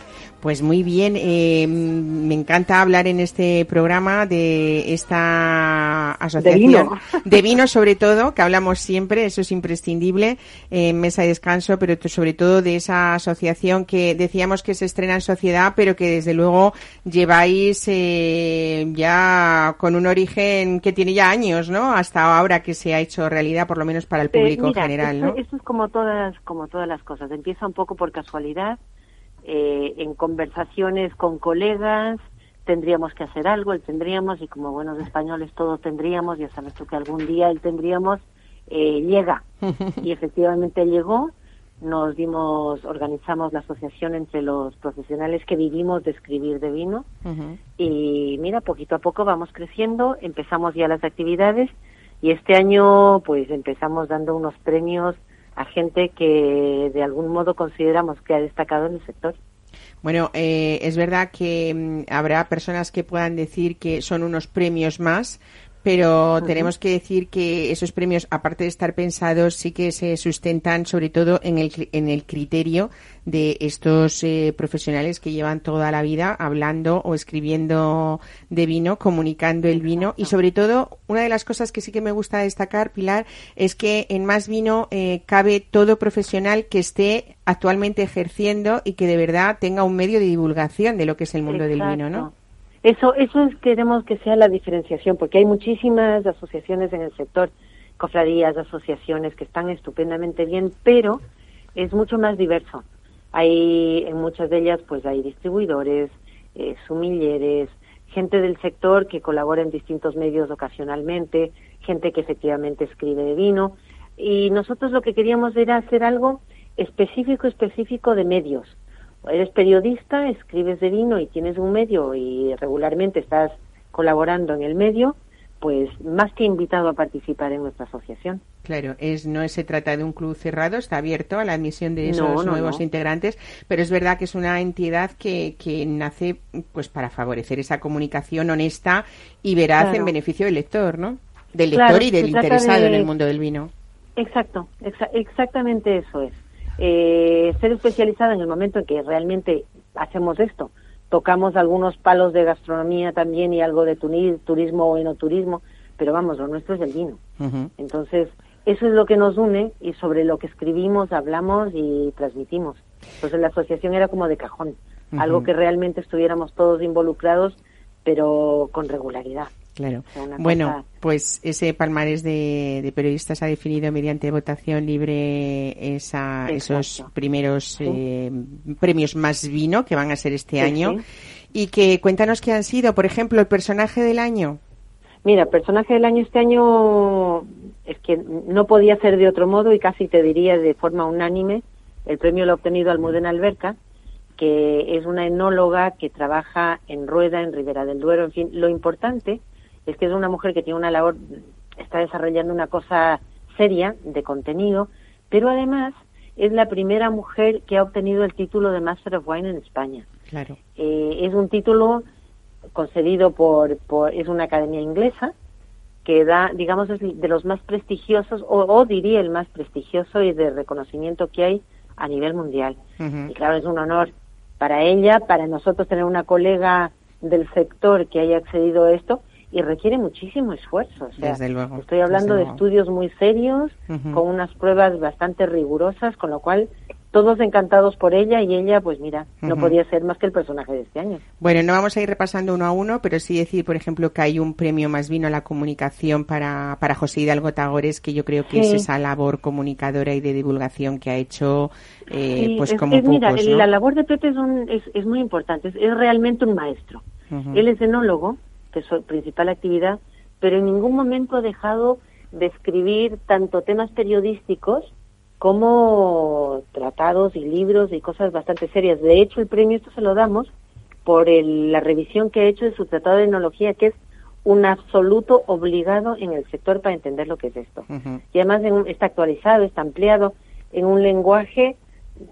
Pues muy bien, eh, me encanta hablar en este programa de esta asociación vino. de vino sobre todo, que hablamos siempre, eso es imprescindible en mesa y descanso, pero sobre todo de esa asociación que decíamos que se estrena en sociedad, pero que desde luego lleváis eh, ya con un origen que tiene ya años, ¿no? Hasta ahora que se ha hecho realidad, por lo menos para el Eh, público mira, en general, esto, ¿no? esto es como todas, como todas las cosas. Empieza un poco por casualidad, eh, en conversaciones con colegas, tendríamos que hacer algo, el tendríamos, y como buenos españoles todos tendríamos, ya sabes tú que algún día el tendríamos, eh, llega. y efectivamente llegó, nos dimos, organizamos la asociación entre los profesionales que vivimos de escribir de vino, y mira, poquito a poco vamos creciendo, empezamos ya las actividades y este año pues empezamos dando unos premios a gente que de algún modo consideramos que ha destacado en el sector. Bueno, eh, es verdad que mm, habrá personas que puedan decir que son unos premios más, pero tenemos que decir que esos premios, aparte de estar pensados, sí que se sustentan sobre todo en el, en el criterio de estos eh, profesionales que llevan toda la vida hablando o escribiendo de vino, comunicando el vino. Y sobre todo una de las cosas que sí que me gusta destacar, Pilar, es que en Más Vino eh, cabe todo profesional que esté actualmente ejerciendo y que de verdad tenga un medio de divulgación de lo que es el mundo del vino, ¿no? Eso, eso es, queremos que sea la diferenciación, porque hay muchísimas asociaciones en el sector, cofradías, asociaciones que están estupendamente bien, pero es mucho más diverso. Hay, en muchas de ellas, pues hay distribuidores, eh, sumilleres, gente del sector que colabora en distintos medios ocasionalmente, gente que efectivamente escribe de vino, y nosotros lo que queríamos era hacer algo específico, específico de medios. Eres periodista, escribes de vino y tienes un medio y regularmente estás colaborando en el medio, pues más que invitado a participar en nuestra asociación. Claro, es, no se trata de un club cerrado, está abierto a la admisión de esos no, nuevos no. integrantes, pero es verdad que es una entidad que, que nace pues para favorecer esa comunicación honesta y veraz Claro. en beneficio del lector, ¿no? Del Claro, lector y del interesado de- en el mundo del vino. Exacto, exa- exactamente eso es. Eh, ser especializada en el momento en que realmente hacemos esto. Tocamos algunos palos de gastronomía también y algo de turismo o enoturismo, pero vamos, lo nuestro es el vino. Entonces, eso es lo que nos une y sobre lo que escribimos, hablamos y transmitimos. Entonces, la asociación era como de cajón, algo que realmente estuviéramos todos involucrados, pero con regularidad. Claro. sea, Bueno, cosa- pues ese palmarés de, de periodistas ha definido mediante votación libre esa, esos primeros Sí. eh, premios más vino que van a ser este Sí, año. sí. Y que cuéntanos qué han sido, por ejemplo, el personaje del año. Mira, personaje del año este año es que no podía ser de otro modo y casi te diría de forma unánime. El premio lo ha obtenido Almudena Alberca, que es una enóloga que trabaja en Rueda, en Ribera del Duero. En fin, lo importante es que es una mujer que tiene una labor, está desarrollando una cosa seria de contenido, pero además es la primera mujer que ha obtenido el título de Master of Wine en España. Claro. Eh, es un título concedido por, por- es una academia inglesa que da, digamos, es de los más prestigiosos, o, o diría el más prestigioso y de reconocimiento que hay a nivel mundial. Y claro, es un honor para ella, para nosotros tener una colega del sector que haya accedido a esto y requiere muchísimo esfuerzo. O sea, Desde luego, estoy hablando desde de luego. estudios muy serios, con unas pruebas bastante rigurosas, con lo cual todos encantados por ella y ella, pues mira, no podía ser más que el personaje de este año. Bueno, no vamos a ir repasando uno a uno, pero sí decir, por ejemplo, que hay un premio más vino a la comunicación para, para José Hidalgo Tagores, que yo creo que Sí. es esa labor comunicadora y de divulgación que ha hecho, eh, Sí, pues es- como es, mira, pocos, ¿no? la labor de Pepe es, un- es, es muy importante, es, es realmente un maestro. Él es enólogo, que es su principal actividad, pero en ningún momento ha dejado de escribir tanto temas periodísticos como tratados y libros y cosas bastante serias. De hecho, el premio esto se lo damos por el- la revisión que ha hecho de su tratado de enología, que es un absoluto obligado en el sector para entender lo que es esto. Y además en un- está actualizado, está ampliado en un lenguaje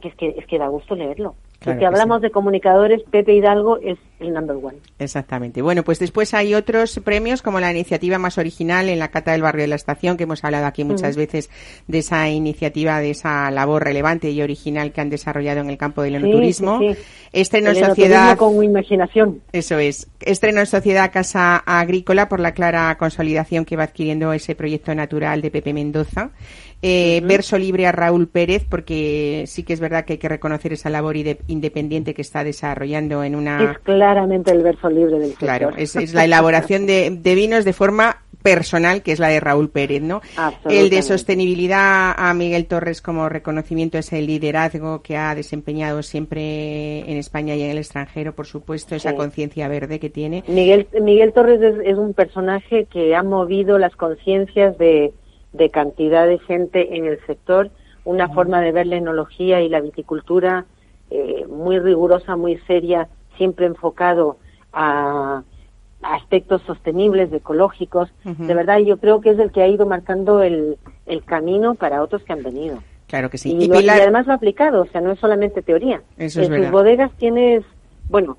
que es que, es que da gusto leerlo. Claro si hablamos de comunicadores, Pepe Hidalgo es el number one. Exactamente. Bueno, pues después hay otros premios como la iniciativa más original en la Cata del Barrio de la Estación, que hemos hablado aquí muchas veces de esa iniciativa, de esa labor relevante y original que han desarrollado en el campo del enoturismo. sí, sí. Estreno en sociedad. con imaginación. Eso es. Estreno en Sociedad Casa Agrícola por la clara consolidación que va adquiriendo ese proyecto natural de Pepe Mendoza. Eh, Verso libre a Raúl Pérez, porque sí que es verdad que hay que reconocer esa labor independiente que está desarrollando en una. Es claramente el verso libre del Claro, sector. es, es la elaboración de, de vinos de forma personal, que es la de Raúl Pérez, ¿no? El de sostenibilidad a Miguel Torres como reconocimiento a ese liderazgo que ha desempeñado siempre en España y en el extranjero, por supuesto, esa Sí. conciencia verde que tiene. Miguel, Miguel Torres es, es un personaje que ha movido las conciencias de, de cantidad de gente en el sector, una forma de ver la enología y la viticultura eh, muy rigurosa, muy seria, siempre enfocado a, a aspectos sostenibles, ecológicos. De verdad, yo creo que es el que ha ido marcando el, el camino para otros que han venido. Claro que sí. Y, Y lo- y además lo ha aplicado, o sea, no es solamente teoría. Eso es en verdad. sus bodegas tienes, bueno,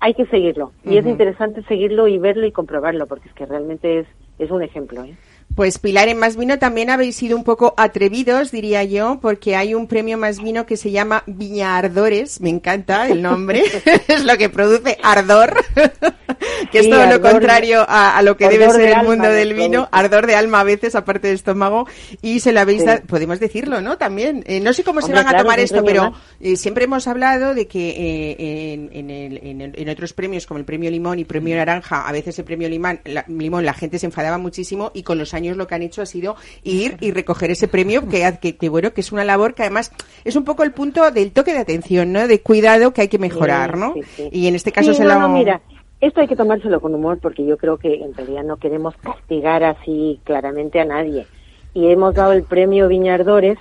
hay que seguirlo. Y es interesante seguirlo y verlo y comprobarlo, porque es que realmente es, es un ejemplo. ¿eh? Pues Pilar en Más Vino también habéis sido un poco atrevidos, diría yo, porque hay un premio Más Vino que se llama Viña Ardores, me encanta el nombre, es lo que produce ardor, que es Sí, todo lo contrario a, a lo que debe ser de el mundo del vino, ardor de alma a veces, aparte de estómago, y se lo habéis Sí. dado, podemos decirlo, ¿no? También, Eh, no sé cómo se van a tomar esto, pero eh, siempre hemos hablado de que eh, en, en el- en el- en otros premios como el premio Limón y premio Naranja, a veces el premio Limón la, Limón la gente se enfadaba muchísimo y con los años lo que han hecho ha sido ir y recoger ese premio que, que, que, bueno que es una labor que además es un poco el punto del toque de atención, ¿no? De cuidado que hay que mejorar, ¿no? sí, sí. Y en este caso se no, lo no, mira, esto hay que tomárselo con humor porque yo creo que en realidad no queremos castigar así claramente a nadie. Y hemos dado el premio Viñardores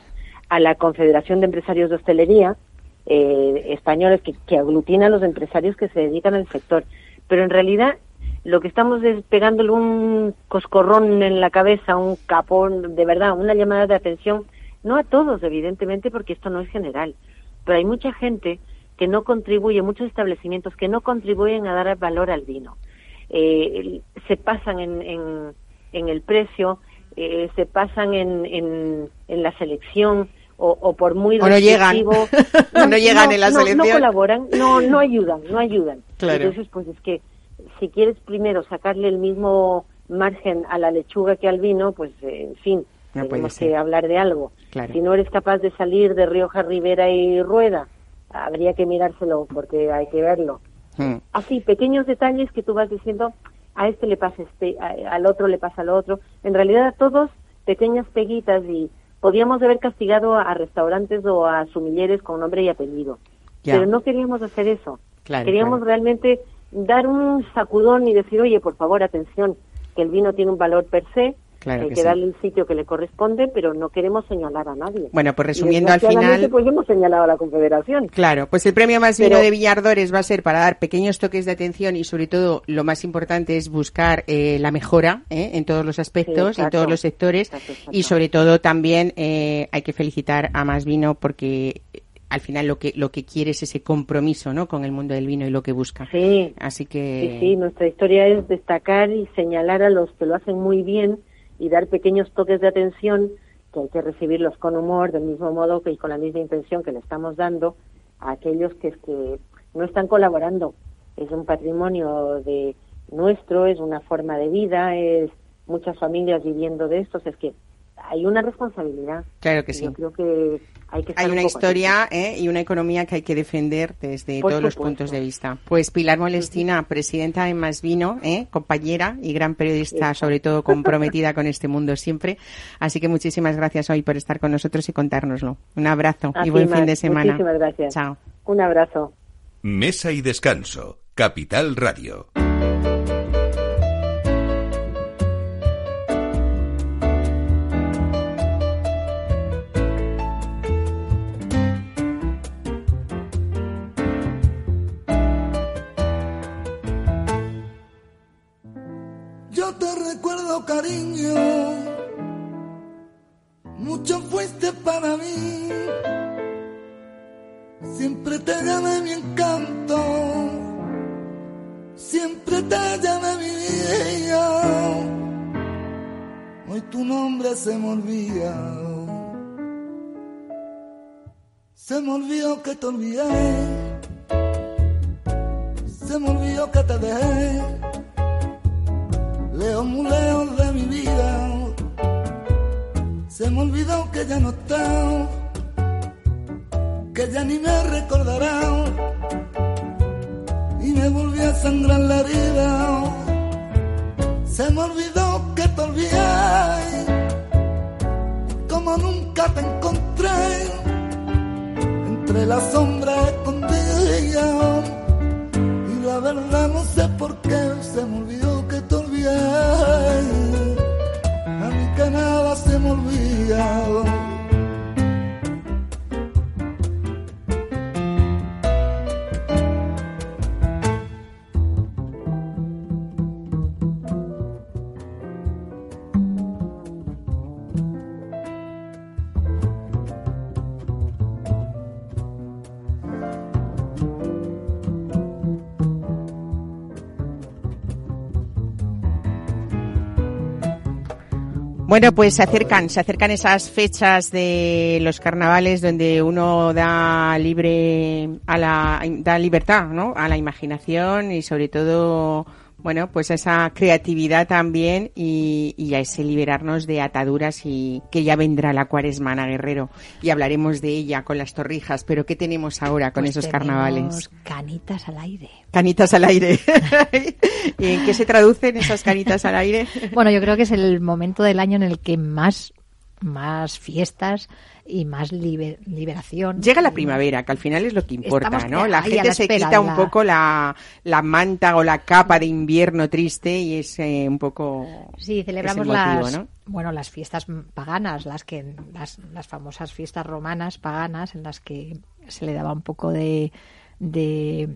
a la Confederación de Empresarios de Hostelería eh, españoles que, que aglutina a los empresarios que se dedican al sector. Pero en realidad lo que estamos es pegándole un coscorrón en la cabeza, un capón, de verdad, una llamada de atención, no a todos, evidentemente, porque esto no es general, pero hay mucha gente que no contribuye, muchos establecimientos que no contribuyen a dar valor al vino. Eh, se pasan en, en, en el precio, eh, se pasan en, en, en la selección o, o por muy O no llegan. restrictivo. No llegan en la no, selección. No colaboran, no, no ayudan, no ayudan. Claro. Entonces, pues es que si quieres primero sacarle el mismo margen a la lechuga que al vino, pues eh, en fin, No puede tenemos que hablar de algo. Claro. Si no eres capaz de salir de Rioja, Rivera y Rueda, habría que mirárselo porque hay que verlo. Mm. Así, pequeños detalles que tú vas diciendo, a este le pasa este, a- al otro le pasa lo otro. En realidad a todos pequeñas peguitas y podíamos haber castigado a, a restaurantes o a sumilleres con nombre y apellido. Pero no queríamos hacer eso. Claro, queríamos claro. realmente dar un sacudón y decir, oye, por favor, atención, que el vino tiene un valor per se, Claro hay que que, sí. darle el sitio que le corresponde, pero no queremos señalar a nadie. Bueno, pues resumiendo al final- Pues hemos señalado a la Confederación. Claro, pues el premio más vino de Villardores va a ser para dar pequeños toques de atención y sobre todo lo más importante es buscar eh, la mejora ¿eh? en todos los aspectos Sí, en todos los sectores Exacto, exacto. y sobre todo también eh, hay que felicitar a Más Vino porque al final lo que lo que quiere es ese compromiso, ¿no? Con el mundo del vino y lo que busca. Sí. Así que. Sí, sí, nuestra historia es destacar y señalar a los que lo hacen muy bien y dar pequeños toques de atención que hay que recibirlos con humor, del mismo modo que y con la misma intención que le estamos dando a aquellos que, que no están colaborando. Es un patrimonio de nuestro, es una forma de vida, es muchas familias viviendo de esto, es que hay una responsabilidad. Claro que sí. Yo creo que hay que estar Hay un una poco historia ¿eh? y una economía que hay que defender desde Por todos los puntos de vista. Pues Pilar Molestina, presidenta de Más Vino, ¿eh? compañera y gran periodista, sobre todo comprometida con este mundo siempre. Así que muchísimas gracias hoy por estar con nosotros y contárnoslo. Un abrazo A y buen fin de semana. Muchísimas gracias. Chao. Un abrazo. Mesa y descanso. Capital Radio. olvidar. Bueno, pues se acercan, se acercan esas fechas de los carnavales donde uno da libre a la da libertad, ¿no? A la imaginación y sobre todo bueno, pues esa creatividad también y, y a ese liberarnos de ataduras y que ya vendrá la cuaresma, Ana Guerrero, y hablaremos de ella con las torrijas, pero ¿qué tenemos ahora con Pues esos tenemos carnavales? Canitas al aire. Canitas al aire. ¿Y en qué se traducen esas canitas al aire? Bueno, yo creo que es el momento del año en el que más, más fiestas y más liber- liberación. Llega la primavera, que al final es lo que importa, Estamos ¿no? La gente la se quita un poco la, la manta o la capa de invierno triste y es eh, un poco Sí, celebramos motivo, las, ¿no? bueno, las fiestas paganas, las que las, las famosas fiestas romanas paganas en las que se le daba un poco de, de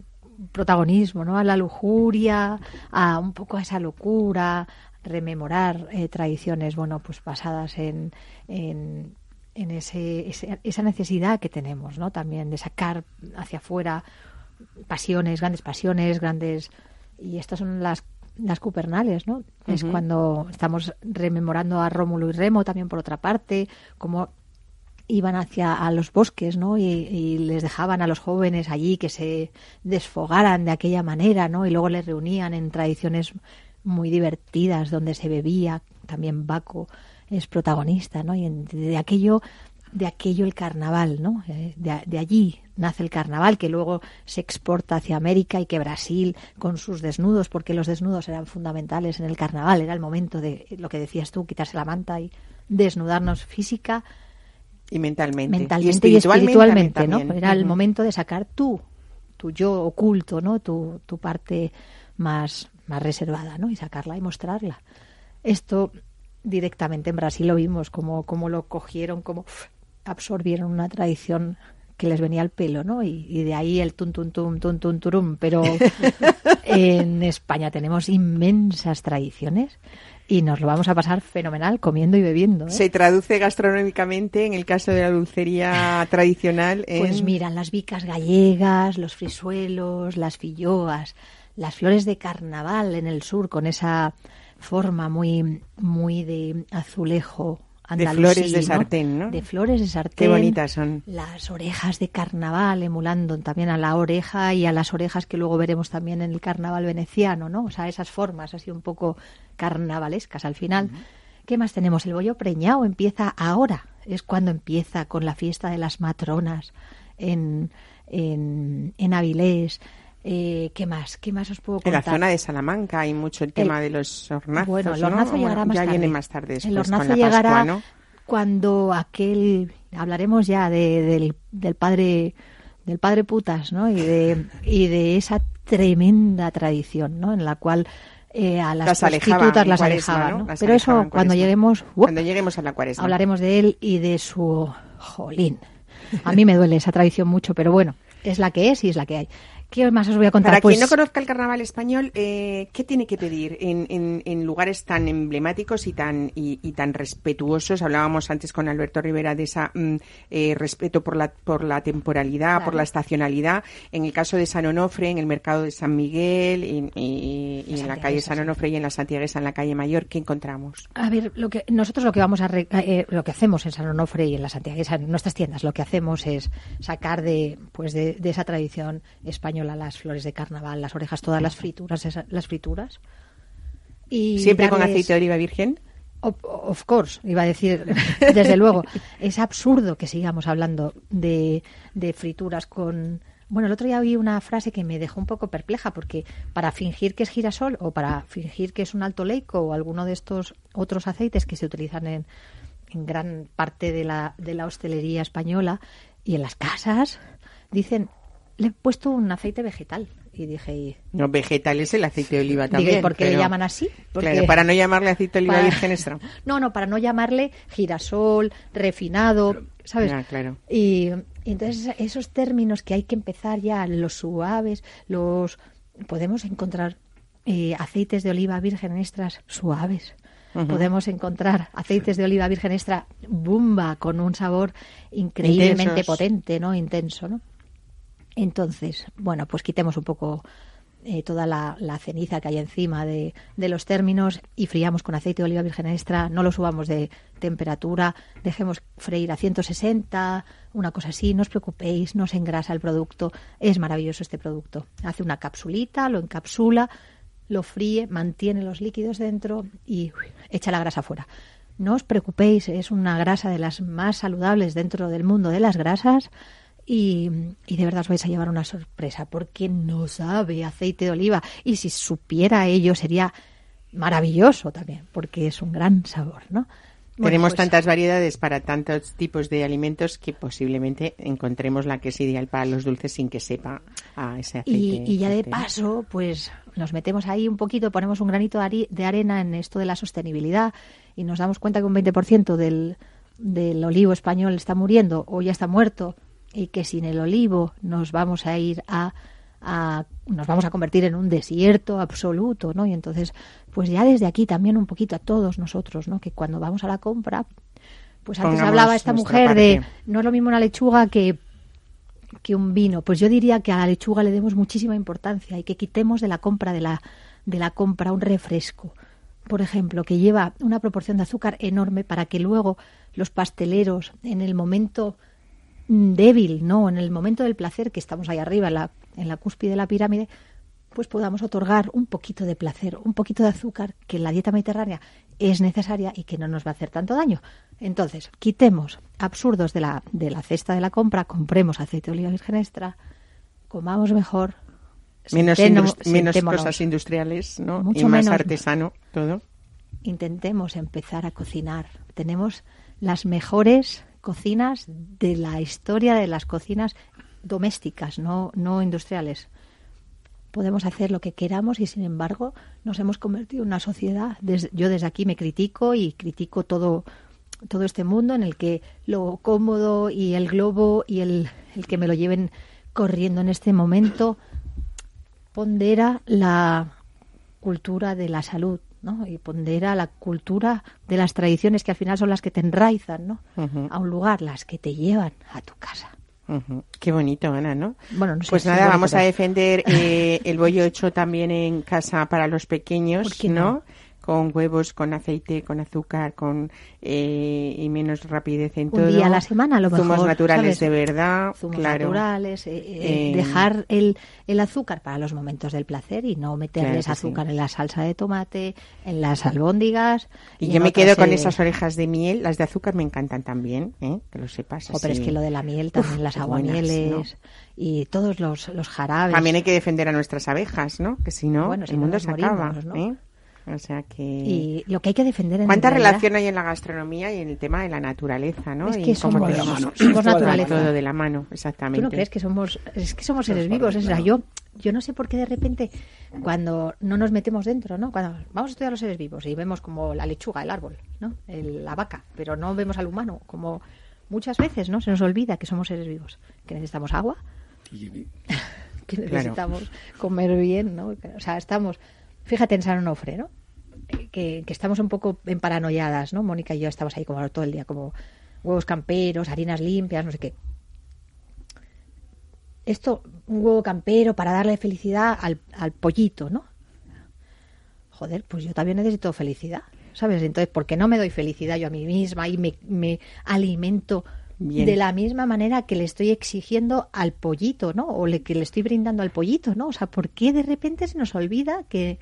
protagonismo, ¿no? A la lujuria, a un poco a esa locura, rememorar eh, tradiciones, bueno, pues basadas en, en, en ese, ese- esa necesidad que tenemos, ¿no? También de sacar hacia afuera pasiones, grandes pasiones, grandes y estas son las las cupernales, ¿no? Es cuando estamos rememorando a Rómulo y Remo también por otra parte, como iban hacia a los bosques, ¿no? Y, y les dejaban a los jóvenes allí que se desfogaran de aquella manera, ¿no? Y luego les reunían en tradiciones muy divertidas donde se bebía, también Baco es protagonista, ¿no? Y en- de aquello de aquello el carnaval, ¿no? Eh, De, de allí nace el carnaval que luego se exporta hacia América y que Brasil con sus desnudos, porque los desnudos eran fundamentales en el carnaval, era el momento de lo que decías tú, quitarse la manta y desnudarnos física Y mentalmente. mentalmente y espiritualmente, espiritualmente, ¿no? también. Era el momento de sacar tú, tu yo oculto, ¿no? Tu, tu parte más, más reservada, ¿no? Y sacarla y mostrarla. Esto directamente en Brasil lo vimos, como, como lo cogieron, como absorbieron una tradición que les venía el pelo, ¿no? Y, y de ahí el tun tun tum tun tun turum. Pero en España tenemos inmensas tradiciones y nos lo vamos a pasar fenomenal comiendo y bebiendo. ¿eh? Se traduce gastronómicamente, en el caso de la dulcería tradicional, en... Pues mira, las vicas gallegas, los frisuelos, las filloas, las flores de carnaval en el sur con esa forma muy, muy de azulejo de andalusí, flores de sartén, ¿no? De flores de sartén. Qué bonitas son. Las orejas de carnaval, emulando también a la oreja y a las orejas que luego veremos también en el carnaval veneciano, ¿no? O sea, esas formas así un poco carnavalescas al final. ¿Qué más tenemos? El bollo preñado empieza ahora, es cuando empieza con la fiesta de las matronas en, en, en Avilés. Eh, ¿Qué más? ¿Qué más os puedo En contar? la zona de Salamanca hay mucho el tema de los hornazos, Bueno, el ¿no? hornazo llegará Bueno, más ya tarde. viene más tarde después el con hornazo la llegará Pascua, ¿no? cuando aquel hablaremos ya de- del, del padre del padre putas, ¿no? Y de y de esa tremenda tradición, ¿no? En la cual eh, a las, Las prostitutas en las alejaba, ¿no? ¿no? Las Pero eso en cuando lleguemos ¡up! Cuando lleguemos a la cuaresma. hablaremos de él y de su jolín. A mí me duele esa tradición mucho, pero bueno, es la que es y es la que hay. ¿Qué más os voy a contar? Para pues quien no conozca el carnaval español, eh, ¿qué tiene que pedir en, en- en lugares tan emblemáticos y tan y, y tan respetuosos? Hablábamos antes con Alberto Rivera de esa mm, eh, respeto por la por la temporalidad, por la estacionalidad. En el caso de San Onofre, en el mercado de San Miguel y, y- y en la calle San Onofre y en la Santiaguesa, en la calle Mayor, ¿qué encontramos? A ver, lo que nosotros lo que vamos a re- eh, lo que hacemos en San Onofre y en la Santiaguesa, en nuestras tiendas, lo que hacemos es sacar de pues de, de esa tradición española las flores de carnaval, las orejas, todas las frituras, esa- las frituras. Y Siempre con aceite de oliva virgen. Of, course, iba a decir, desde luego. Es absurdo que sigamos hablando de, de frituras con... Bueno, el otro día vi una frase que me dejó un poco perpleja porque para fingir que es girasol o para fingir que es un alto leico o alguno de estos otros aceites que se utilizan en, en gran parte de la, de la hostelería española y en las casas, dicen, le he puesto un aceite vegetal. Y dije, y- No, vegetal es el aceite de oliva también. ¿y por qué le llaman así? Porque- Claro, para no llamarle aceite de oliva Para- virgen extra. No, no, para no llamarle girasol, refinado, ¿sabes? Ah, claro. Y, y entonces esos términos que hay que empezar ya, los suaves, los podemos encontrar eh, aceites de oliva virgen extras suaves. Podemos encontrar aceites de oliva virgen extra bumba con un sabor increíblemente Intensos. potente, ¿no? Intenso, ¿no? Entonces, bueno, pues quitemos un poco eh, toda la, ceniza que hay encima de, los términos y friamos con aceite de oliva virgen extra, no lo subamos de temperatura, dejemos freír a 160, una cosa así, no os preocupéis, no se engrasa el producto, es maravilloso este producto. Hace una capsulita, lo encapsula, lo fríe, mantiene los líquidos dentro y echa la grasa fuera. No os preocupéis, es una grasa de las más saludables dentro del mundo de las grasas y, y de verdad os vais a llevar una sorpresa porque no sabe aceite de oliva y si supiera ello sería maravilloso también porque es un gran sabor, ¿no? Bueno, Tenemos pues- tantas variedades para tantos tipos de alimentos que posiblemente encontremos la que es ideal para los dulces sin que sepa a ese aceite. Y, y ya de paso, pues nos metemos ahí un poquito, ponemos un granito de arena en esto de la sostenibilidad y nos damos cuenta que un 20% del, del olivo español está muriendo o ya está muerto y que sin el olivo nos vamos a ir a, a- nos vamos a convertir en un desierto absoluto, ¿no? Y entonces, pues ya desde aquí también un poquito a todos nosotros, ¿no? Que cuando vamos a la compra, pues antes Pongamos hablaba esta mujer de no es lo mismo una lechuga que que un vino. Pues yo diría que a la lechuga le demos muchísima importancia y que quitemos de la compra de la, de la compra un refresco, por ejemplo, que lleva una proporción de azúcar enorme para que luego los pasteleros, en el momento débil, no, en el momento del placer, que estamos ahí arriba, en la, en la cúspide de la pirámide, pues podamos otorgar un poquito de placer, un poquito de azúcar que en la dieta mediterránea es necesaria y que no nos va a hacer tanto daño. Entonces, quitemos absurdos de la, de la cesta de la compra, compremos aceite de oliva virgen extra, comamos mejor, menos, menos cosas industriales, ¿no? Mucho y más menos. artesano, todo. intentemos empezar a cocinar. Tenemos las mejores cocinas de la historia de las cocinas domésticas, no, no industriales. Podemos hacer lo que queramos y, sin embargo, nos hemos convertido en una sociedad. Des- yo desde aquí me critico y critico todo, todo este mundo en el que lo cómodo y el globo y el, el que me lo lleven corriendo en este momento pondera la cultura de la salud, ¿no? Y pondera la cultura de las tradiciones que al final son las que te enraizan, ¿no? A un lugar, las que te llevan a tu casa. Qué bonito, Ana, ¿no? Bueno, no sé Pues si nada, vamos a defender eh, el bollo hecho también en casa para los pequeños, ¿Por qué ¿no? no? Con huevos, con aceite, con azúcar, con eh, y menos rapidez en Un todo. día a la semana, a lo Zumos mejor, naturales ¿sabes? de verdad, Zumos claro. naturales, eh, eh, Eh, dejar el, el azúcar para los momentos del placer y no meterles Claro que sí. azúcar en la salsa de tomate, en las albóndigas. Y, en yo me quedo con esas orejas de miel, las de azúcar me encantan también, ¿eh? que lo sepas. Jo, pero es que lo de la miel, también las qué buenas, aguamieles y todos los, los jarabes. También hay que defender a nuestras abejas, ¿no? Que si no, Bueno, si el no mundo se acaba. morimos, ¿no? O sea que... Y lo que hay que defender en ¿Cuánta realidad relación hay en la gastronomía y en el tema de la naturaleza, no? Es que somos- tenemos- somos somos naturaleza. Todo de la mano, exactamente. ¿Tú no crees que somos, es que somos seres vivos? O sea, yo, yo no sé por qué de repente, cuando no nos metemos dentro, ¿no? Cuando vamos a estudiar los seres vivos y vemos como la lechuga, el árbol, ¿no? El- la vaca, pero no vemos al humano, como muchas veces, ¿no? Se nos olvida que somos seres vivos, que necesitamos agua, que Claro. necesitamos comer bien, ¿no? O sea, estamos, fíjate en San Onofre, ¿no? Que, que estamos un poco emparanoiadas, ¿no? Mónica y yo estamos ahí como todo el día, como huevos camperos, harinas limpias, no sé qué. Esto, un huevo campero para darle felicidad al, al pollito, ¿no? Joder, pues yo también necesito felicidad, ¿sabes? Entonces, ¿por qué no me doy felicidad yo a mí misma y me, me alimento Bien. de la misma manera que le estoy exigiendo al pollito, ¿no? O le, que le estoy brindando al pollito, ¿no? O sea, ¿por qué de repente se nos olvida que,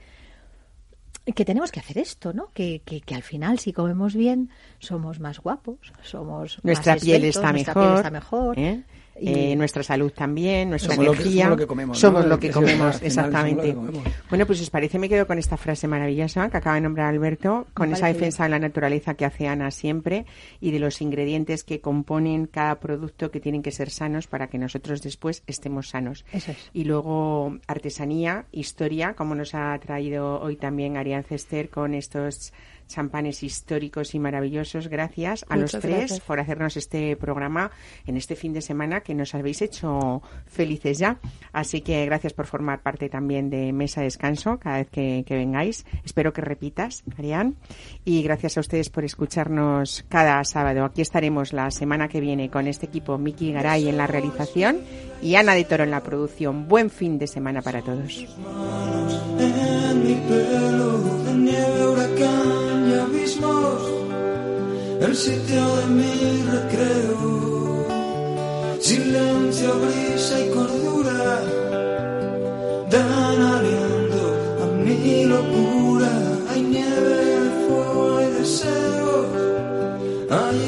que tenemos que hacer esto, ¿no? Que, que, que al final, si comemos bien, somos más guapos, somos Nuestra más piel esbeltos, está nuestra mejor, piel está mejor. ¿eh? Y- Eh, nuestra salud también, nuestra Somos lo que- energía. somos lo que comemos, ¿no? Somos lo que comemos, que exactamente. comemos. Bueno, pues os parece, me quedo con esta frase maravillosa que acaba de nombrar Alberto, con esa defensa de la naturaleza que hace Ana siempre y de los ingredientes que componen cada producto que tienen que ser sanos para que nosotros después estemos sanos. Eso es. Y luego artesanía, historia, como nos ha traído hoy también Arián Cester con estos champanes históricos y maravillosos. Gracias a Muchas los tres gracias. por hacernos este programa en este fin de semana que nos habéis hecho felices ya. Así que gracias por formar parte también de Mesa Descanso cada vez que, que vengáis. Espero que repitas, Arián. Y gracias a ustedes por escucharnos cada sábado. Aquí estaremos la semana que viene con este equipo Miki Garay en la realización y Ana de Toro en la producción. Buen fin de semana para todos nieve, huracán y abismos, el sitio de mi recreo. Silencio, brisa y cordura, dan aliento a mi locura. Hay nieve, fuego y deseos, hay